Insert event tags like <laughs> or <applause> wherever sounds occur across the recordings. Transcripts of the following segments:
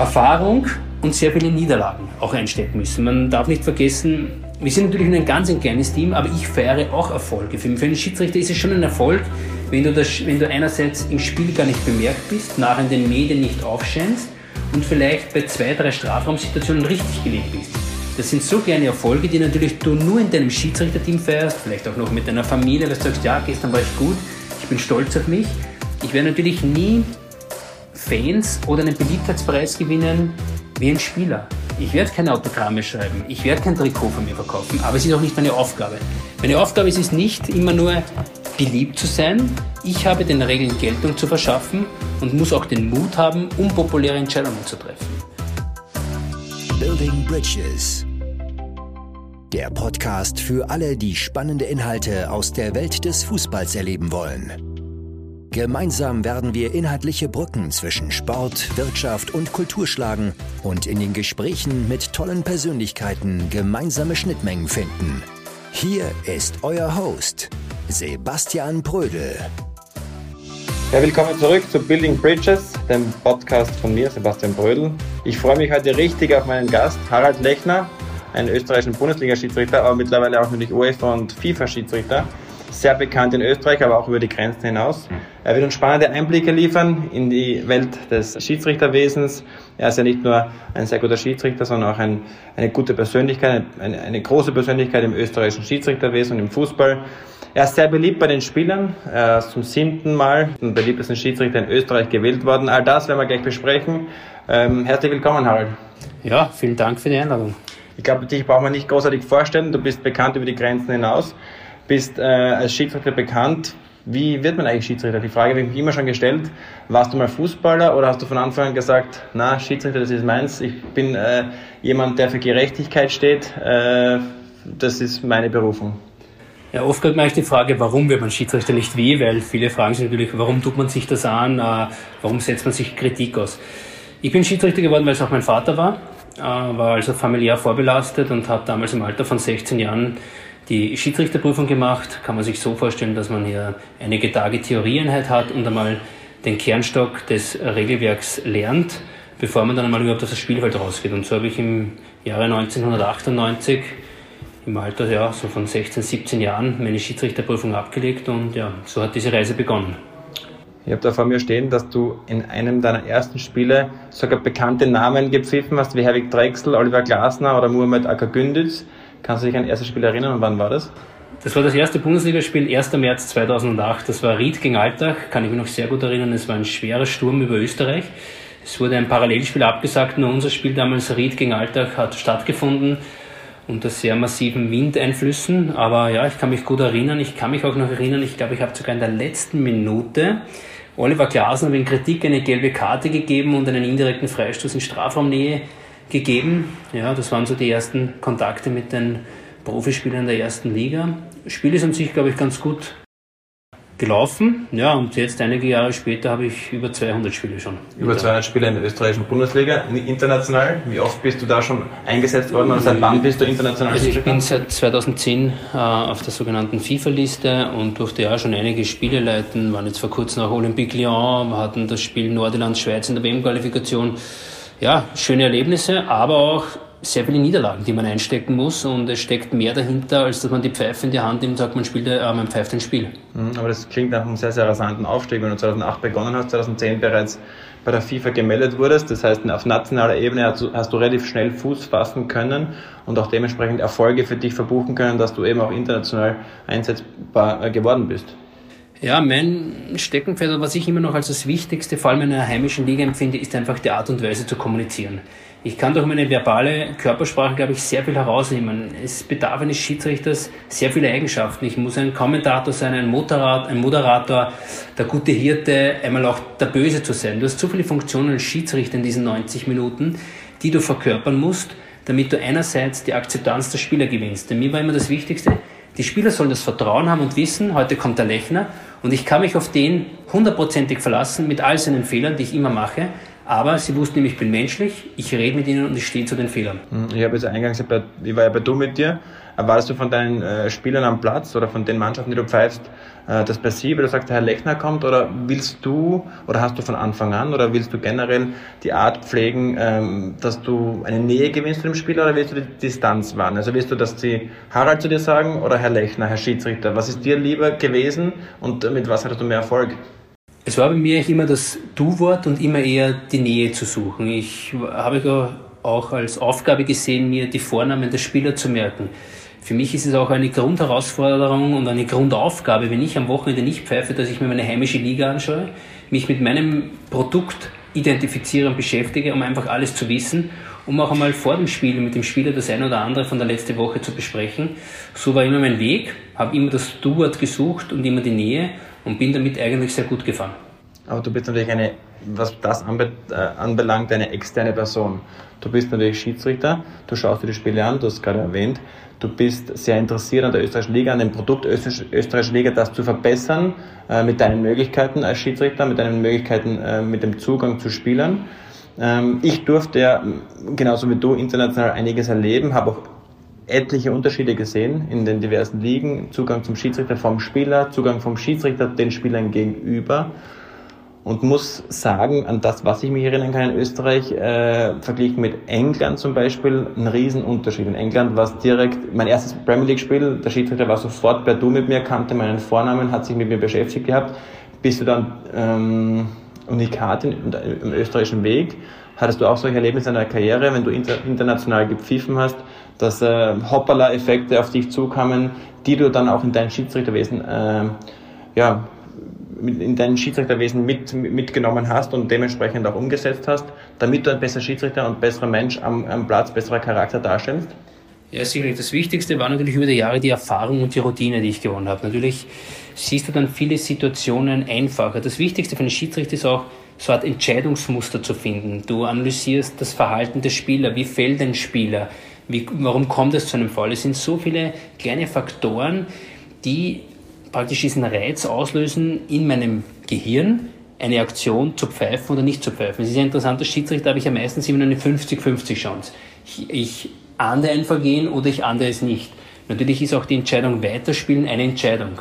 Erfahrung und sehr viele Niederlagen auch einstecken müssen. Man darf nicht vergessen, wir sind natürlich ein ganz ein kleines Team, aber ich feiere auch Erfolge. Für einen Schiedsrichter ist es schon ein Erfolg, wenn du, das, wenn du einerseits im Spiel gar nicht bemerkt bist, nachher in den Medien nicht aufscheinst und vielleicht bei zwei, drei Strafraumsituationen richtig gelegt bist. Das sind so kleine Erfolge, die natürlich du nur in deinem Schiedsrichterteam feierst, vielleicht auch noch mit deiner Familie, dass du sagst, ja, gestern war ich gut, ich bin stolz auf mich. Ich werde natürlich nie Fans oder einen Beliebtheitspreis gewinnen wie ein Spieler. Ich werde keine Autogramme schreiben, ich werde kein Trikot von mir verkaufen, aber es ist auch nicht meine Aufgabe. Meine Aufgabe ist es nicht, immer nur beliebt zu sein. Ich habe den Regeln Geltung zu verschaffen und muss auch den Mut haben, unpopuläre Entscheidungen zu treffen. Building Bridges. Der Podcast für alle, die spannende Inhalte aus der Welt des Fußballs erleben wollen. Gemeinsam werden wir inhaltliche Brücken zwischen Sport, Wirtschaft und Kultur schlagen und in den Gesprächen mit tollen Persönlichkeiten gemeinsame Schnittmengen finden. Hier ist euer Host, Sebastian Brödel. Ja, willkommen zurück zu Building Bridges, dem Podcast von mir, Sebastian Brödel. Ich freue mich heute richtig auf meinen Gast, Harald Lechner, einen österreichischen Bundesliga-Schiedsrichter, aber mittlerweile auch natürlich UEFA- und FIFA-Schiedsrichter. Sehr bekannt in Österreich, aber auch über die Grenzen hinaus. Er wird uns spannende Einblicke liefern in die Welt des Schiedsrichterwesens. Er ist ja nicht nur ein sehr guter Schiedsrichter, sondern auch ein, eine gute Persönlichkeit, eine, eine große Persönlichkeit im österreichischen Schiedsrichterwesen und im Fußball. Er ist sehr beliebt bei den Spielern. Er ist zum siebten Mal den beliebtesten Schiedsrichter in Österreich gewählt worden. All das werden wir gleich besprechen. Ähm, herzlich willkommen, Harald. Ja, vielen Dank für die Einladung. Ich glaube, dich braucht man nicht großartig vorstellen. Du bist bekannt über die Grenzen hinaus, bist äh, als Schiedsrichter bekannt. Wie wird man eigentlich Schiedsrichter? Die Frage habe ich mich immer schon gestellt. Warst du mal Fußballer oder hast du von Anfang an gesagt, na, Schiedsrichter, das ist meins. Ich bin äh, jemand, der für Gerechtigkeit steht. Äh, das ist meine Berufung. Ja, oft kommt mir eigentlich die Frage, warum wird man Schiedsrichter nicht wie? Weil viele fragen sich natürlich, warum tut man sich das an? Äh, warum setzt man sich Kritik aus? Ich bin Schiedsrichter geworden, weil es auch mein Vater war. Äh, war also familiär vorbelastet und habe damals im Alter von 16 Jahren die Schiedsrichterprüfung gemacht. Kann man sich so vorstellen, dass man hier einige Tage Theorieeinheit hat und einmal den Kernstock des Regelwerks lernt, bevor man dann einmal überhaupt auf das Spielfeld rausgeht. Und so habe ich im Jahre 1998 im Alter ja, so von 16, 17 Jahren meine Schiedsrichterprüfung abgelegt und ja, so hat diese Reise begonnen. Ich habe da vor mir stehen, dass du in einem deiner ersten Spiele sogar bekannte Namen gepfiffen hast, wie Herwig Drechsel, Oliver Glasner oder Muhammad Akagünditz. Kannst du dich an das erste Spiel erinnern und wann war das? Das war das erste Bundesligaspiel, 1. März 2008. Das war Ried gegen Altach, kann ich mich noch sehr gut erinnern. Es war ein schwerer Sturm über Österreich. Es wurde ein Parallelspiel abgesagt, nur unser Spiel damals Ried gegen Altach hat stattgefunden unter sehr massiven Windeinflüssen. Aber ja, ich kann mich gut erinnern. Ich kann mich auch noch erinnern, ich glaube, ich habe sogar in der letzten Minute Oliver Glasner wegen Kritik eine gelbe Karte gegeben und einen indirekten Freistoß in Strafraumnähe gegeben. Ja, das waren so die ersten Kontakte mit den Profispielern der ersten Liga. Spiel ist an sich, glaube ich, ganz gut gelaufen. Ja, und jetzt einige Jahre später habe ich über 200 Spiele schon. Über 200 Spiele in der österreichischen Bundesliga, international. Wie oft bist du da schon eingesetzt worden und seit wann bist du international? Also ich bin seit 2010 äh, auf der sogenannten FIFA-Liste und durfte ja schon einige Spiele leiten. Waren jetzt vor kurzem auch Olympique Lyon, hatten das Spiel Nordirland-Schweiz in der WM-Qualifikation. Ja, schöne Erlebnisse, aber auch sehr viele Niederlagen, die man einstecken muss und es steckt mehr dahinter, als dass man die Pfeife in die Hand nimmt und sagt, man, spielt, äh, man pfeift ein Spiel. Mhm, aber das klingt nach einem sehr, sehr rasanten Aufstieg. Wenn du 2008 begonnen hast, 2010 bereits bei der FIFA gemeldet wurdest, das heißt, auf nationaler Ebene hast du, hast du relativ schnell Fuß fassen können und auch dementsprechend Erfolge für dich verbuchen können, dass du eben auch international einsetzbar äh, geworden bist. Ja, mein Steckenpferd, was ich immer noch als das Wichtigste, vor allem in einer heimischen Liga empfinde, ist einfach die Art und Weise zu kommunizieren. Ich kann durch meine verbale Körpersprache, glaube ich, sehr viel herausnehmen. Es bedarf eines Schiedsrichters sehr viele Eigenschaften. Ich muss ein Kommentator sein, ein, Motorrad, ein Moderator, der gute Hirte, einmal auch der Böse zu sein. Du hast so viele Funktionen als Schiedsrichter in diesen 90 Minuten, die du verkörpern musst, damit du einerseits die Akzeptanz der Spieler gewinnst. Denn mir war immer das Wichtigste, die Spieler sollen das Vertrauen haben und wissen, heute kommt der Lechner und ich kann mich auf den hundertprozentig verlassen mit all seinen Fehlern, die ich immer mache. Aber sie wussten nämlich, ich bin menschlich, ich rede mit ihnen und ich stehe zu den Fehlern. Ich habe jetzt eingangs, ich war ja bei du mit dir, Erwartest du von deinen äh, Spielern am Platz oder von den Mannschaften, die du pfeifst, äh, se, weil du sagst, der Herr Lechner kommt oder willst du oder hast du von Anfang an oder willst du generell die Art pflegen, ähm, dass du eine Nähe gewinnst zu dem Spieler oder willst du die Distanz wahren? Also willst du, dass sie Harald zu dir sagen oder Herr Lechner, Herr Schiedsrichter? Was ist dir lieber gewesen und mit was hattest du mehr Erfolg? Es war bei mir immer das Du-Wort und immer eher die Nähe zu suchen. Ich habe auch als Aufgabe gesehen, mir die Vornamen der Spieler zu merken. Für mich ist es auch eine Grundherausforderung und eine Grundaufgabe, wenn ich am Wochenende nicht pfeife, dass ich mir meine heimische Liga anschaue, mich mit meinem Produkt identifiziere und beschäftige, um einfach alles zu wissen, um auch einmal vor dem Spiel mit dem Spieler das eine oder andere von der letzten Woche zu besprechen. So war immer mein Weg, habe immer das Du-Wort gesucht und immer die Nähe und bin damit eigentlich sehr gut gefahren. Aber du bist natürlich eine, was das äh, anbelangt, eine externe Person. Du bist natürlich Schiedsrichter, du schaust dir die Spiele an, du hast es gerade erwähnt, du bist sehr interessiert an der österreichischen Liga, an dem Produkt österreichische Liga, das zu verbessern, äh, mit deinen Möglichkeiten als Schiedsrichter, mit deinen Möglichkeiten, äh, mit dem Zugang zu Spielern. Ähm, ich durfte ja, genauso wie du, international einiges erleben, habe auch etliche Unterschiede gesehen in den diversen Ligen. Zugang zum Schiedsrichter vom Spieler, Zugang vom Schiedsrichter den Spielern gegenüber und muss sagen, an das, was ich mich erinnern kann in Österreich, äh, verglichen mit England zum Beispiel, ein Riesenunterschied. In England war es direkt, mein erstes Premier League-Spiel, der Schiedsrichter war sofort per Du mit mir, kannte meinen Vornamen, hat sich mit mir beschäftigt gehabt, bis du dann ähm, Unikat im österreichischen Weg. Hattest du auch solche Erlebnisse in deiner Karriere, wenn du inter, international gepfiffen hast, dass äh, Hoppala-Effekte auf dich zukamen, die du dann auch in dein Schiedsrichterwesen äh, ja, in dein Schiedsrichterwesen mit, mitgenommen hast und dementsprechend auch umgesetzt hast, damit du ein besserer Schiedsrichter und besserer Mensch am, am Platz, besserer Charakter darstellst? Ja, sicherlich. Das Wichtigste war natürlich über die Jahre die Erfahrung und die Routine, die ich gewonnen habe. Natürlich siehst du dann viele Situationen einfacher. Das Wichtigste für einen Schiedsrichter ist auch, so eine Art Entscheidungsmuster zu finden. Du analysierst das Verhalten des Spielers. Wie fällt ein Spieler? Wie, warum kommt es zu einem Fall? Es sind so viele kleine Faktoren, die praktisch diesen Reiz auslösen in meinem Gehirn, eine Aktion zu pfeifen oder nicht zu pfeifen. Es ist ja interessant, als Schiedsrichter habe ich ja meistens immer eine 50-50 Chance. Ich, ich ahnde ein Vergehen oder ich ahnde es nicht. Natürlich ist auch die Entscheidung weiterspielen eine Entscheidung.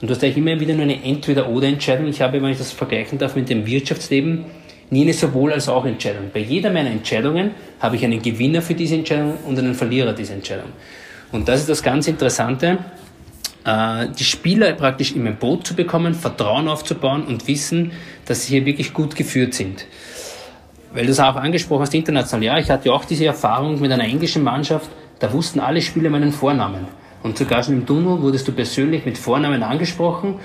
Und du hast eigentlich immer wieder nur eine Entweder-Oder-Entscheidung. Ich habe, wenn ich das vergleichen darf mit dem Wirtschaftsleben, nie eine sowohl als auch Entscheidung. Bei jeder meiner Entscheidungen habe ich einen Gewinner für diese Entscheidung und einen Verlierer dieser Entscheidung. Und das ist das ganz Interessante, die Spieler praktisch in mein Boot zu bekommen, Vertrauen aufzubauen und wissen, dass sie hier wirklich gut geführt sind. Weil du es auch angesprochen hast, international, ja, ich hatte auch diese Erfahrung mit einer englischen Mannschaft, da wussten alle Spieler meinen Vornamen. Und sogar schon im Tunnel wurdest du persönlich mit Vornamen angesprochen,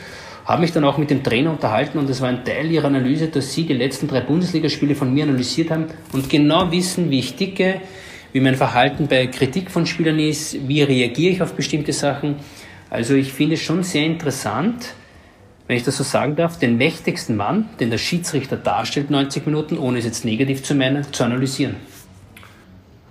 habe mich dann auch mit dem Trainer unterhalten und es war ein Teil ihrer Analyse, dass sie die letzten drei Bundesligaspiele von mir analysiert haben und genau wissen, wie ich ticke, wie mein Verhalten bei Kritik von Spielern ist, wie reagiere ich auf bestimmte Sachen. Also ich finde es schon sehr interessant, wenn ich das so sagen darf, den mächtigsten Mann, den der Schiedsrichter darstellt, 90 Minuten, ohne es jetzt negativ zu meinen, zu analysieren.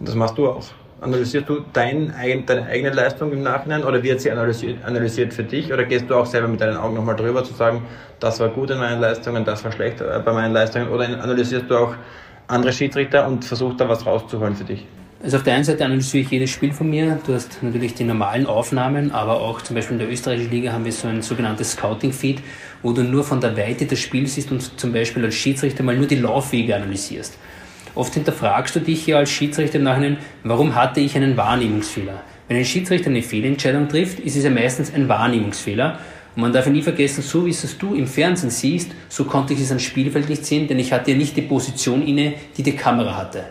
Das machst du auch. Analysierst du dein, deine eigene Leistung im Nachhinein oder wird sie analysiert, analysiert für dich oder gehst du auch selber mit deinen Augen nochmal drüber zu sagen, das war gut in meinen Leistungen, das war schlecht äh, bei meinen Leistungen oder analysierst du auch andere Schiedsrichter und versuchst da was rauszuholen für dich? Also auf der einen Seite analysiere ich jedes Spiel von mir. Du hast natürlich die normalen Aufnahmen, aber auch zum Beispiel in der österreichischen Liga haben wir so ein sogenanntes Scouting-Feed, wo du nur von der Weite des Spiels siehst und zum Beispiel als Schiedsrichter mal nur die Laufwege analysierst. Oft hinterfragst du dich ja als Schiedsrichter im Nachhinein, warum hatte ich einen Wahrnehmungsfehler? Wenn ein Schiedsrichter eine Fehlentscheidung trifft, ist es ja meistens ein Wahrnehmungsfehler. Und man darf ja nie vergessen, so wie es du im Fernsehen siehst, so konnte ich es am Spielfeld nicht sehen, denn ich hatte ja nicht die Position inne, die die Kamera hatte.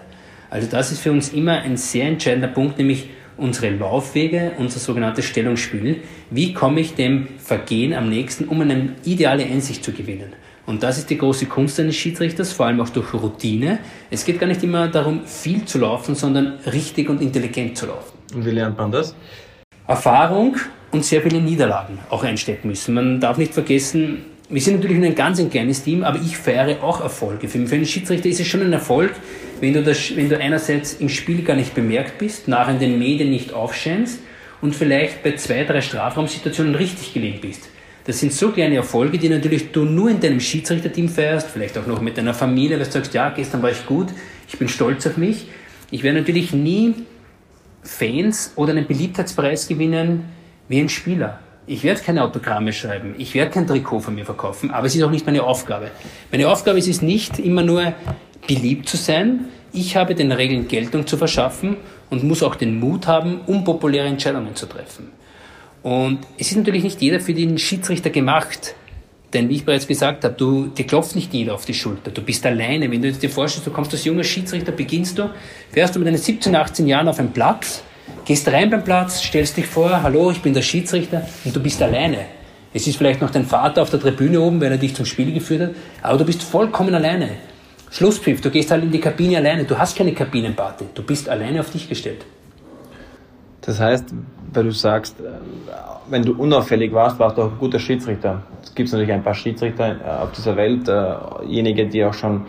Also das ist für uns immer ein sehr entscheidender Punkt, nämlich unsere Laufwege, unser sogenanntes Stellungsspiel. Wie komme ich dem Vergehen am nächsten, um eine ideale Einsicht zu gewinnen? Und das ist die große Kunst eines Schiedsrichters, vor allem auch durch Routine. Es geht gar nicht immer darum, viel zu laufen, sondern richtig und intelligent zu laufen. Und wie lernt man das? Erfahrung und sehr viele Niederlagen auch einstecken müssen. Man darf nicht vergessen, wir sind natürlich ein ganz ein kleines Team, aber ich feiere auch Erfolge. Für einen Schiedsrichter ist es schon ein Erfolg, wenn du, das, wenn du einerseits im Spiel gar nicht bemerkt bist, nachher in den Medien nicht aufscheinst und vielleicht bei zwei, drei Strafraumsituationen richtig gelegen bist. Das sind so kleine Erfolge, die natürlich du nur in deinem Schiedsrichterteam feierst, vielleicht auch noch mit deiner Familie, weil du sagst, ja, gestern war ich gut, ich bin stolz auf mich. Ich werde natürlich nie Fans oder einen Beliebtheitspreis gewinnen wie ein Spieler. Ich werde keine Autogramme schreiben, ich werde kein Trikot von mir verkaufen, aber es ist auch nicht meine Aufgabe. Meine Aufgabe ist es nicht immer nur beliebt zu sein. Ich habe den Regeln Geltung zu verschaffen und muss auch den Mut haben, unpopuläre Entscheidungen zu treffen. Und es ist natürlich nicht jeder für den Schiedsrichter gemacht. Denn wie ich bereits gesagt habe, du, dir klopft nicht jeder auf die Schulter. Du bist alleine. Wenn du dir vorstellst, du kommst als junger Schiedsrichter, beginnst du, fährst du mit deinen 17, 18 Jahren auf einen Platz, gehst rein beim Platz, stellst dich vor, hallo, ich bin der Schiedsrichter und du bist alleine. Es ist vielleicht noch dein Vater auf der Tribüne oben, weil er dich zum Spiel geführt hat, aber du bist vollkommen alleine. Schlusspfiff, du gehst halt in die Kabine alleine, du hast keine Kabinenparty, du bist alleine auf dich gestellt. Das heißt, weil du sagst, äh, wenn du unauffällig warst, warst du auch ein guter Schiedsrichter. Es gibt natürlich ein paar Schiedsrichter äh, auf dieser Welt, äh, die auch schon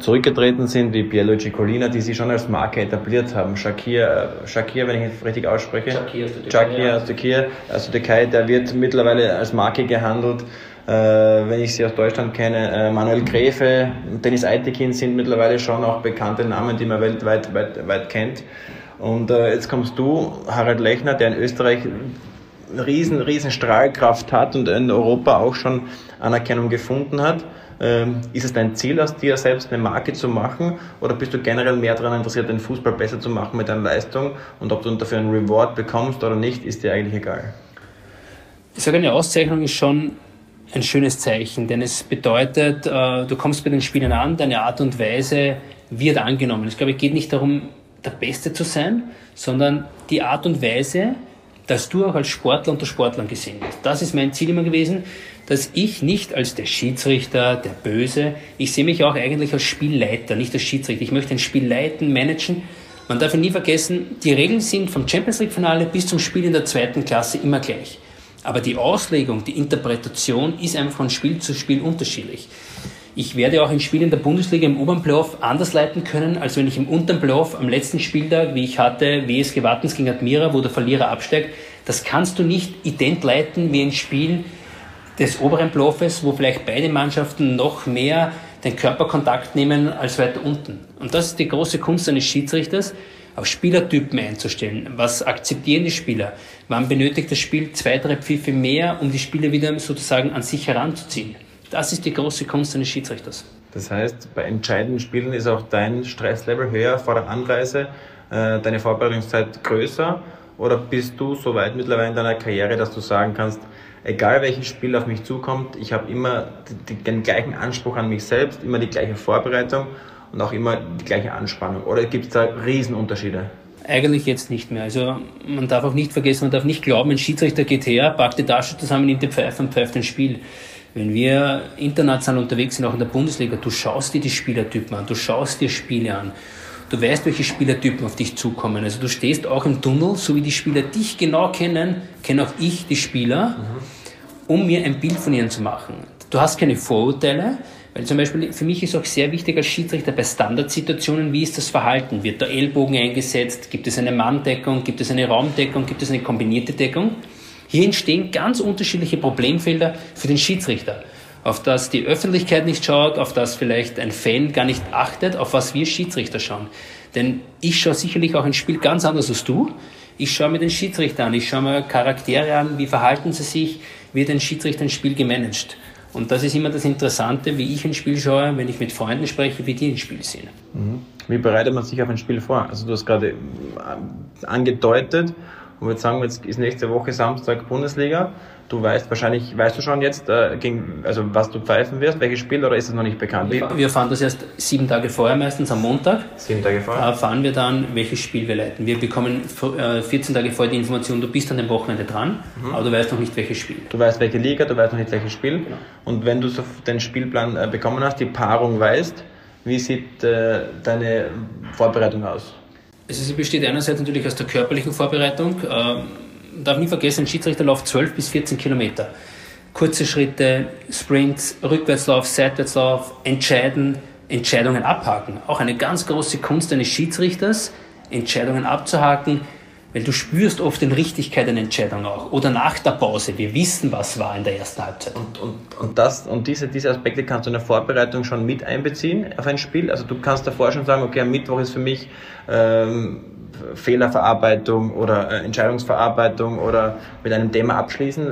zurückgetreten sind, wie Pierluigi Colina, die sich schon als Marke etabliert haben. Shakir, Shakir wenn ich es richtig ausspreche. Shakir aus der Türkei. Shakir aus aus der Türkei, der wird mittlerweile als Marke gehandelt. Äh, wenn ich sie aus Deutschland kenne, äh, Manuel Gräfe, Dennis Eitekin sind mittlerweile schon auch bekannte Namen, die man weltweit weit, weit kennt. Und äh, jetzt kommst du, Harald Lechner, der in Österreich riesen, riesen Strahlkraft hat und in Europa auch schon Anerkennung gefunden hat. Ähm, ist es dein Ziel, aus dir selbst eine Marke zu machen oder bist du generell mehr daran interessiert, den Fußball besser zu machen mit deiner Leistung und ob du dafür einen Reward bekommst oder nicht, ist dir eigentlich egal? Ich sage, eine Auszeichnung ist schon ein schönes Zeichen, denn es bedeutet, äh, du kommst bei den Spielern an, deine Art und Weise wird angenommen. Ich glaube, es geht nicht darum, der Beste zu sein, sondern die Art und Weise, dass du auch als Sportler unter Sportlern gesehen wirst. Das ist mein Ziel immer gewesen, dass ich nicht als der Schiedsrichter, der Böse, ich sehe mich auch eigentlich als Spielleiter, nicht als Schiedsrichter. Ich möchte ein Spiel leiten, managen. Man darf nie vergessen, die Regeln sind vom Champions League Finale bis zum Spiel in der zweiten Klasse immer gleich. Aber die Auslegung, die Interpretation ist einfach von Spiel zu Spiel unterschiedlich. Ich werde auch ein Spiel in der Bundesliga im oberen Playoff anders leiten können, als wenn ich im unteren Playoff am letzten Spieltag, wie ich hatte, WSG Wattens gegen Admira, wo der Verlierer absteigt, das kannst du nicht ident leiten wie ein Spiel des oberen Playoffs, wo vielleicht beide Mannschaften noch mehr den Körperkontakt nehmen als weiter unten. Und das ist die große Kunst eines Schiedsrichters, auf Spielertypen einzustellen. Was akzeptieren die Spieler? Wann benötigt das Spiel zwei, drei Pfiffe mehr, um die Spieler wieder sozusagen an sich heranzuziehen? Das ist die große Kunst eines Schiedsrichters. Das heißt, bei entscheidenden Spielen ist auch dein Stresslevel höher vor der Anreise, äh, deine Vorbereitungszeit größer? Oder bist du so weit mittlerweile in deiner Karriere, dass du sagen kannst, egal welches Spiel auf mich zukommt, ich habe immer den gleichen Anspruch an mich selbst, immer die gleiche Vorbereitung und auch immer die gleiche Anspannung? Oder gibt es da Riesenunterschiede? Eigentlich jetzt nicht mehr. Also man darf auch nicht vergessen, man darf nicht glauben, ein Schiedsrichter geht her, packt die Tasche zusammen, nimmt die Pfeife und pfeift ein Spiel. Wenn wir international unterwegs sind, auch in der Bundesliga, du schaust dir die Spielertypen an, du schaust dir Spiele an, du weißt, welche Spielertypen auf dich zukommen. Also du stehst auch im Tunnel, so wie die Spieler dich genau kennen, kenne auch ich die Spieler, um mir ein Bild von ihnen zu machen. Du hast keine Vorurteile, weil zum Beispiel für mich ist auch sehr wichtig als Schiedsrichter bei Standardsituationen, wie ist das Verhalten? Wird der Ellbogen eingesetzt? Gibt es eine Manndeckung? Gibt es eine Raumdeckung? Gibt es eine kombinierte Deckung? Hier entstehen ganz unterschiedliche Problemfelder für den Schiedsrichter, auf das die Öffentlichkeit nicht schaut, auf das vielleicht ein Fan gar nicht achtet, auf was wir Schiedsrichter schauen. Denn ich schaue sicherlich auch ein Spiel ganz anders als du. Ich schaue mir den Schiedsrichter an, ich schaue mir Charaktere an, wie verhalten sie sich, wie wird ein Schiedsrichter ein Spiel gemanagt. Und das ist immer das Interessante, wie ich ein Spiel schaue, wenn ich mit Freunden spreche, wie die ein Spiel sehen. Mhm. Wie bereitet man sich auf ein Spiel vor? Also du hast gerade äh, angedeutet, und wir sagen, jetzt ist nächste Woche Samstag Bundesliga. Du weißt wahrscheinlich, weißt du schon jetzt, äh, gegen, also was du pfeifen wirst, welches Spiel oder ist es noch nicht bekannt? Wir, wir fahren das erst sieben Tage vorher, meistens am Montag. Sieben Tage vorher? Erfahren wir dann, welches Spiel wir leiten. Wir bekommen äh, 14 Tage vorher die Information, du bist an dem Wochenende dran, mhm. aber du weißt noch nicht, welches Spiel. Du weißt, welche Liga, du weißt noch nicht, welches Spiel. Genau. Und wenn du so den Spielplan äh, bekommen hast, die Paarung weißt, wie sieht äh, deine Vorbereitung aus? Also sie besteht einerseits natürlich aus der körperlichen Vorbereitung. Ähm, darf nie vergessen, ein Schiedsrichter läuft 12 bis 14 Kilometer. Kurze Schritte, Sprints, Rückwärtslauf, Seitwärtslauf, entscheiden, Entscheidungen abhaken. Auch eine ganz große Kunst eines Schiedsrichters, Entscheidungen abzuhaken, Weil du spürst oft den Richtigkeit einer Entscheidung auch. Oder nach der Pause. Wir wissen, was war in der ersten Halbzeit. Und, und, und, das, und diese, diese Aspekte kannst du in der Vorbereitung schon mit einbeziehen auf ein Spiel. Also du kannst davor schon sagen, okay, am Mittwoch ist für mich ähm, Fehlerverarbeitung oder äh, Entscheidungsverarbeitung oder mit einem Thema abschließen.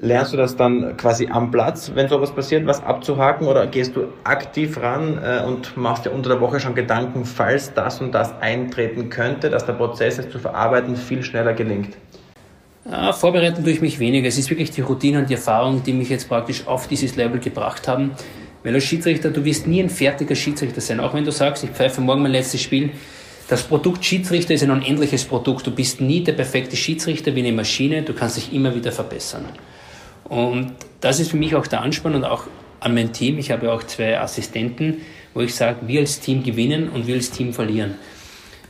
Lernst du das dann quasi am Platz, wenn sowas passiert, was abzuhaken oder gehst du aktiv ran äh, und machst dir unter der Woche schon Gedanken, falls das und das eintreten könnte, dass der Prozess es zu verarbeiten viel schneller gelingt? Ja, vorbereiten tue ich mich weniger. Es ist wirklich die Routine und die Erfahrung, die mich jetzt praktisch auf dieses Level gebracht haben. Weil als Schiedsrichter, du wirst nie ein fertiger Schiedsrichter sein. Auch wenn du sagst, ich pfeife morgen mein letztes Spiel, das Produkt Schiedsrichter ist ein unendliches Produkt. Du bist nie der perfekte Schiedsrichter wie eine Maschine. Du kannst dich immer wieder verbessern. Und das ist für mich auch der Anspann und auch an mein Team. Ich habe auch zwei Assistenten, wo ich sage, wir als Team gewinnen und wir als Team verlieren.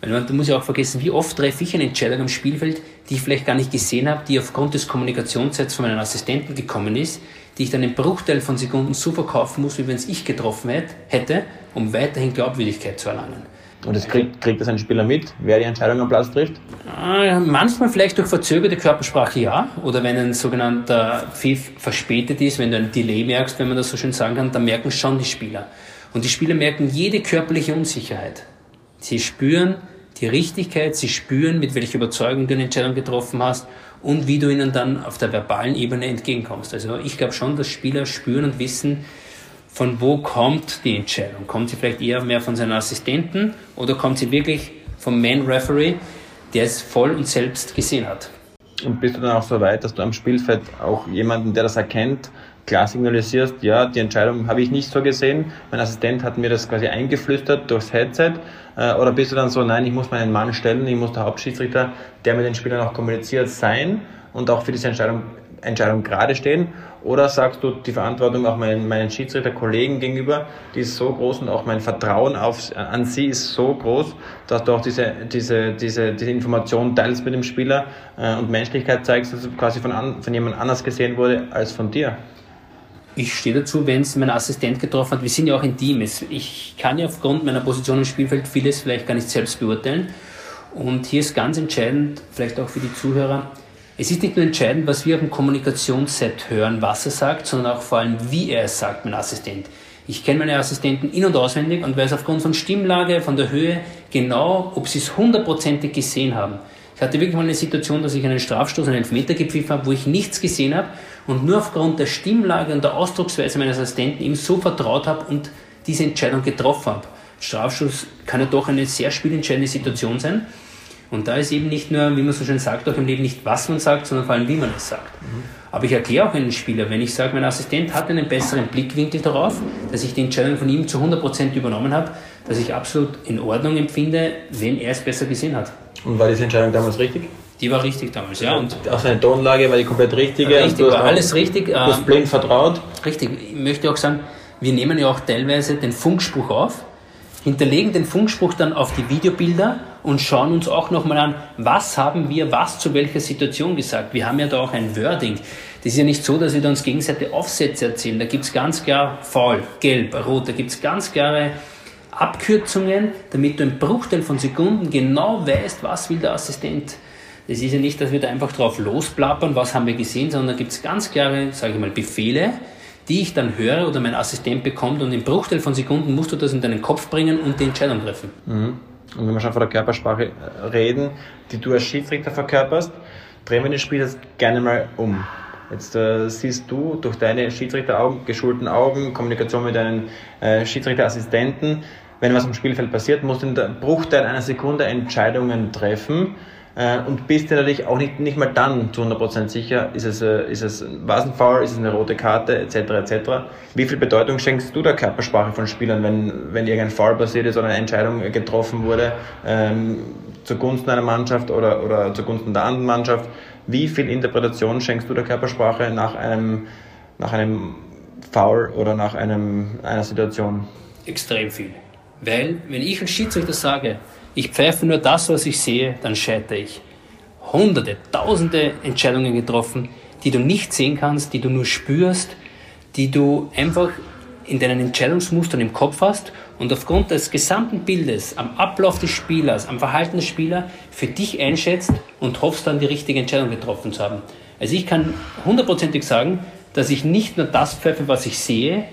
Weil man, du musst ja auch vergessen, wie oft treffe ich eine Entscheidung am Spielfeld, die ich vielleicht gar nicht gesehen habe, die aufgrund des Kommunikationssets von meinen Assistenten gekommen ist, die ich dann einen Bruchteil von Sekunden so verkaufen muss, wie wenn es ich getroffen hätte, um weiterhin Glaubwürdigkeit zu erlangen. Und das kriegt, kriegt das ein Spieler mit, wer die Entscheidung am Platz trifft? Ah, manchmal vielleicht durch verzögerte Körpersprache ja. Oder wenn ein sogenannter Pfiff verspätet ist, wenn du ein Delay merkst, wenn man das so schön sagen kann, dann merken schon die Spieler. Und die Spieler merken jede körperliche Unsicherheit. Sie spüren die Richtigkeit, sie spüren, mit welcher Überzeugung du eine Entscheidung getroffen hast und wie du ihnen dann auf der verbalen Ebene entgegenkommst. Also ich glaube schon, dass Spieler spüren und wissen, von wo kommt die Entscheidung? Kommt sie vielleicht eher mehr von seinen Assistenten oder kommt sie wirklich vom Main Referee, der es voll und selbst gesehen hat? Und bist du dann auch so weit, dass du am Spielfeld auch jemanden, der das erkennt, klar signalisierst, ja, die Entscheidung habe ich nicht so gesehen, mein Assistent hat mir das quasi eingeflüstert durchs Headset, äh, oder bist du dann so, nein, ich muss meinen Mann stellen, ich muss der Hauptschiedsrichter, der mit den Spielern auch kommuniziert, sein und auch für diese Entscheidung, Entscheidung gerade stehen? Oder sagst du, die Verantwortung auch meinen, meinen Schiedsrichterkollegen gegenüber, die ist so groß und auch mein Vertrauen auf, an sie ist so groß, dass du auch diese, diese, diese, diese Information teilst mit dem Spieler äh, und Menschlichkeit zeigst, dass es quasi von, an, von jemand anders gesehen wurde als von dir? Ich stehe dazu, wenn es mein Assistent getroffen hat. Wir sind ja auch ein Team. Ich kann ja aufgrund meiner Position im Spielfeld vieles vielleicht gar nicht selbst beurteilen. Und hier ist ganz entscheidend, vielleicht auch für die Zuhörer, es ist nicht nur entscheidend, was wir auf dem Kommunikationsset hören, was er sagt, sondern auch vor allem, wie er es sagt, mein Assistent. Ich kenne meine Assistenten in- und auswendig und weiß aufgrund von Stimmlage, von der Höhe genau, ob sie es hundertprozentig gesehen haben. Ich hatte wirklich mal eine Situation, dass ich einen Strafstoß, einen Elfmeter gepfiffen habe, wo ich nichts gesehen habe und nur aufgrund der Stimmlage und der Ausdrucksweise meines Assistenten ihm so vertraut habe und diese Entscheidung getroffen habe. Strafstoß kann ja doch eine sehr spielentscheidende Situation sein. Und da ist eben nicht nur, wie man so schön sagt, auch im Leben nicht, was man sagt, sondern vor allem, wie man es sagt. Mhm. Aber ich erkläre auch einen Spieler, wenn ich sage, mein Assistent hat einen besseren Blickwinkel darauf, dass ich die Entscheidung von ihm zu 100% übernommen habe, dass ich absolut in Ordnung empfinde, wenn er es besser gesehen hat. Und war diese Entscheidung damals richtig? Die war richtig damals, ja. Und auch seine Tonlage war die komplett richtige. Richtig, war alles richtig. Du hast ähm, blind vertraut. Richtig. Ich möchte auch sagen, wir nehmen ja auch teilweise den Funkspruch auf, hinterlegen den Funkspruch dann auf die Videobilder und schauen uns auch nochmal an, was haben wir was zu welcher Situation gesagt. Wir haben ja da auch ein Wording. Das ist ja nicht so, dass wir uns gegenseitig Aufsätze erzählen. Da gibt es ganz klar faul, gelb, rot. Da gibt es ganz klare Abkürzungen, damit du einen Bruchteil von Sekunden genau weißt, was will der Assistent. Das ist ja nicht, dass wir da einfach drauf losplappern, was haben wir gesehen, sondern da gibt es ganz klare, sage ich mal, Befehle, die ich dann höre oder mein Assistent bekommt und im Bruchteil von Sekunden musst du das in deinen Kopf bringen und die Entscheidung treffen. Mhm. Und wenn wir schon von der Körpersprache äh, reden, die du als Schiedsrichter verkörperst, drehen wir das Spiel jetzt gerne mal um. Jetzt äh, siehst du durch deine Schiedsrichteraugen, geschulten Augen, Kommunikation mit deinen äh, Schiedsrichterassistenten, wenn was am Spielfeld passiert, musst du in der Bruchteil einer Sekunde Entscheidungen treffen und bist dir natürlich auch nicht, nicht mal dann zu 100% sicher, ist es, äh, ist es ein Vasenfoul, ist es eine rote Karte, etc. etc. Wie viel Bedeutung schenkst du der Körpersprache von Spielern, wenn, wenn irgendein Foul passiert ist oder eine Entscheidung getroffen wurde ähm, zugunsten einer Mannschaft oder, oder zugunsten der anderen Mannschaft? Wie viel Interpretation schenkst du der Körpersprache nach einem, nach einem Foul oder nach einem, einer Situation? Extrem viel. Weil, wenn ich als Schiedsrichter sage, ich pfeife nur das, was ich sehe, dann scheitere ich. Hunderte, tausende Entscheidungen getroffen, die du nicht sehen kannst, die du nur spürst, die du einfach in deinen Entscheidungsmustern im Kopf hast und aufgrund des gesamten Bildes, am Ablauf des Spielers, am Verhalten des Spielers für dich einschätzt und hoffst dann die richtige Entscheidung getroffen zu haben. Also ich kann hundertprozentig sagen, dass ich nicht nur das pfeife, was ich sehe,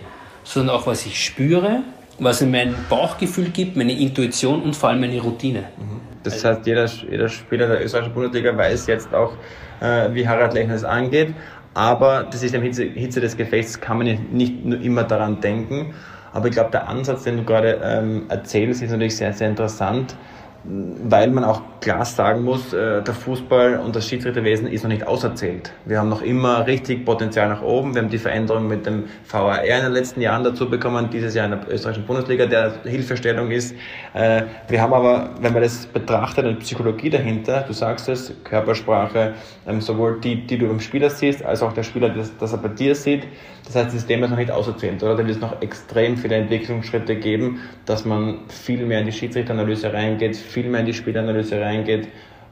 sondern auch was ich spüre, was in mein Bauchgefühl gibt, meine Intuition und vor allem meine Routine. Mhm. Das heißt, jeder, jeder Spieler der österreichischen Bundesliga weiß jetzt auch, äh, wie Harald Lechner es angeht. Aber das ist im Hitze, Hitze des Gefechts, kann man nicht, nicht nur immer daran denken. Aber ich glaube, der Ansatz, den du gerade ähm, erzählst, ist natürlich sehr, sehr interessant weil man auch klar sagen muss, äh, der Fußball und das Schiedsrichterwesen ist noch nicht auserzählt. Wir haben noch immer richtig Potenzial nach oben. Wir haben die Veränderung mit dem VAR in den letzten Jahren dazu bekommen, dieses Jahr in der österreichischen Bundesliga, der Hilfestellung ist. Äh, wir haben aber, wenn man das betrachtet, eine Psychologie dahinter. Du sagst es, Körpersprache, ähm, sowohl die, die du beim Spieler siehst, als auch der Spieler, das, das er bei dir sieht. Das heißt, das System ist noch nicht auserzählt, oder? Da wird es noch extrem viele Entwicklungsschritte geben, dass man viel mehr in die Schiedsrichteranalyse reingeht, viel mehr in die Spielanalyse reingeht?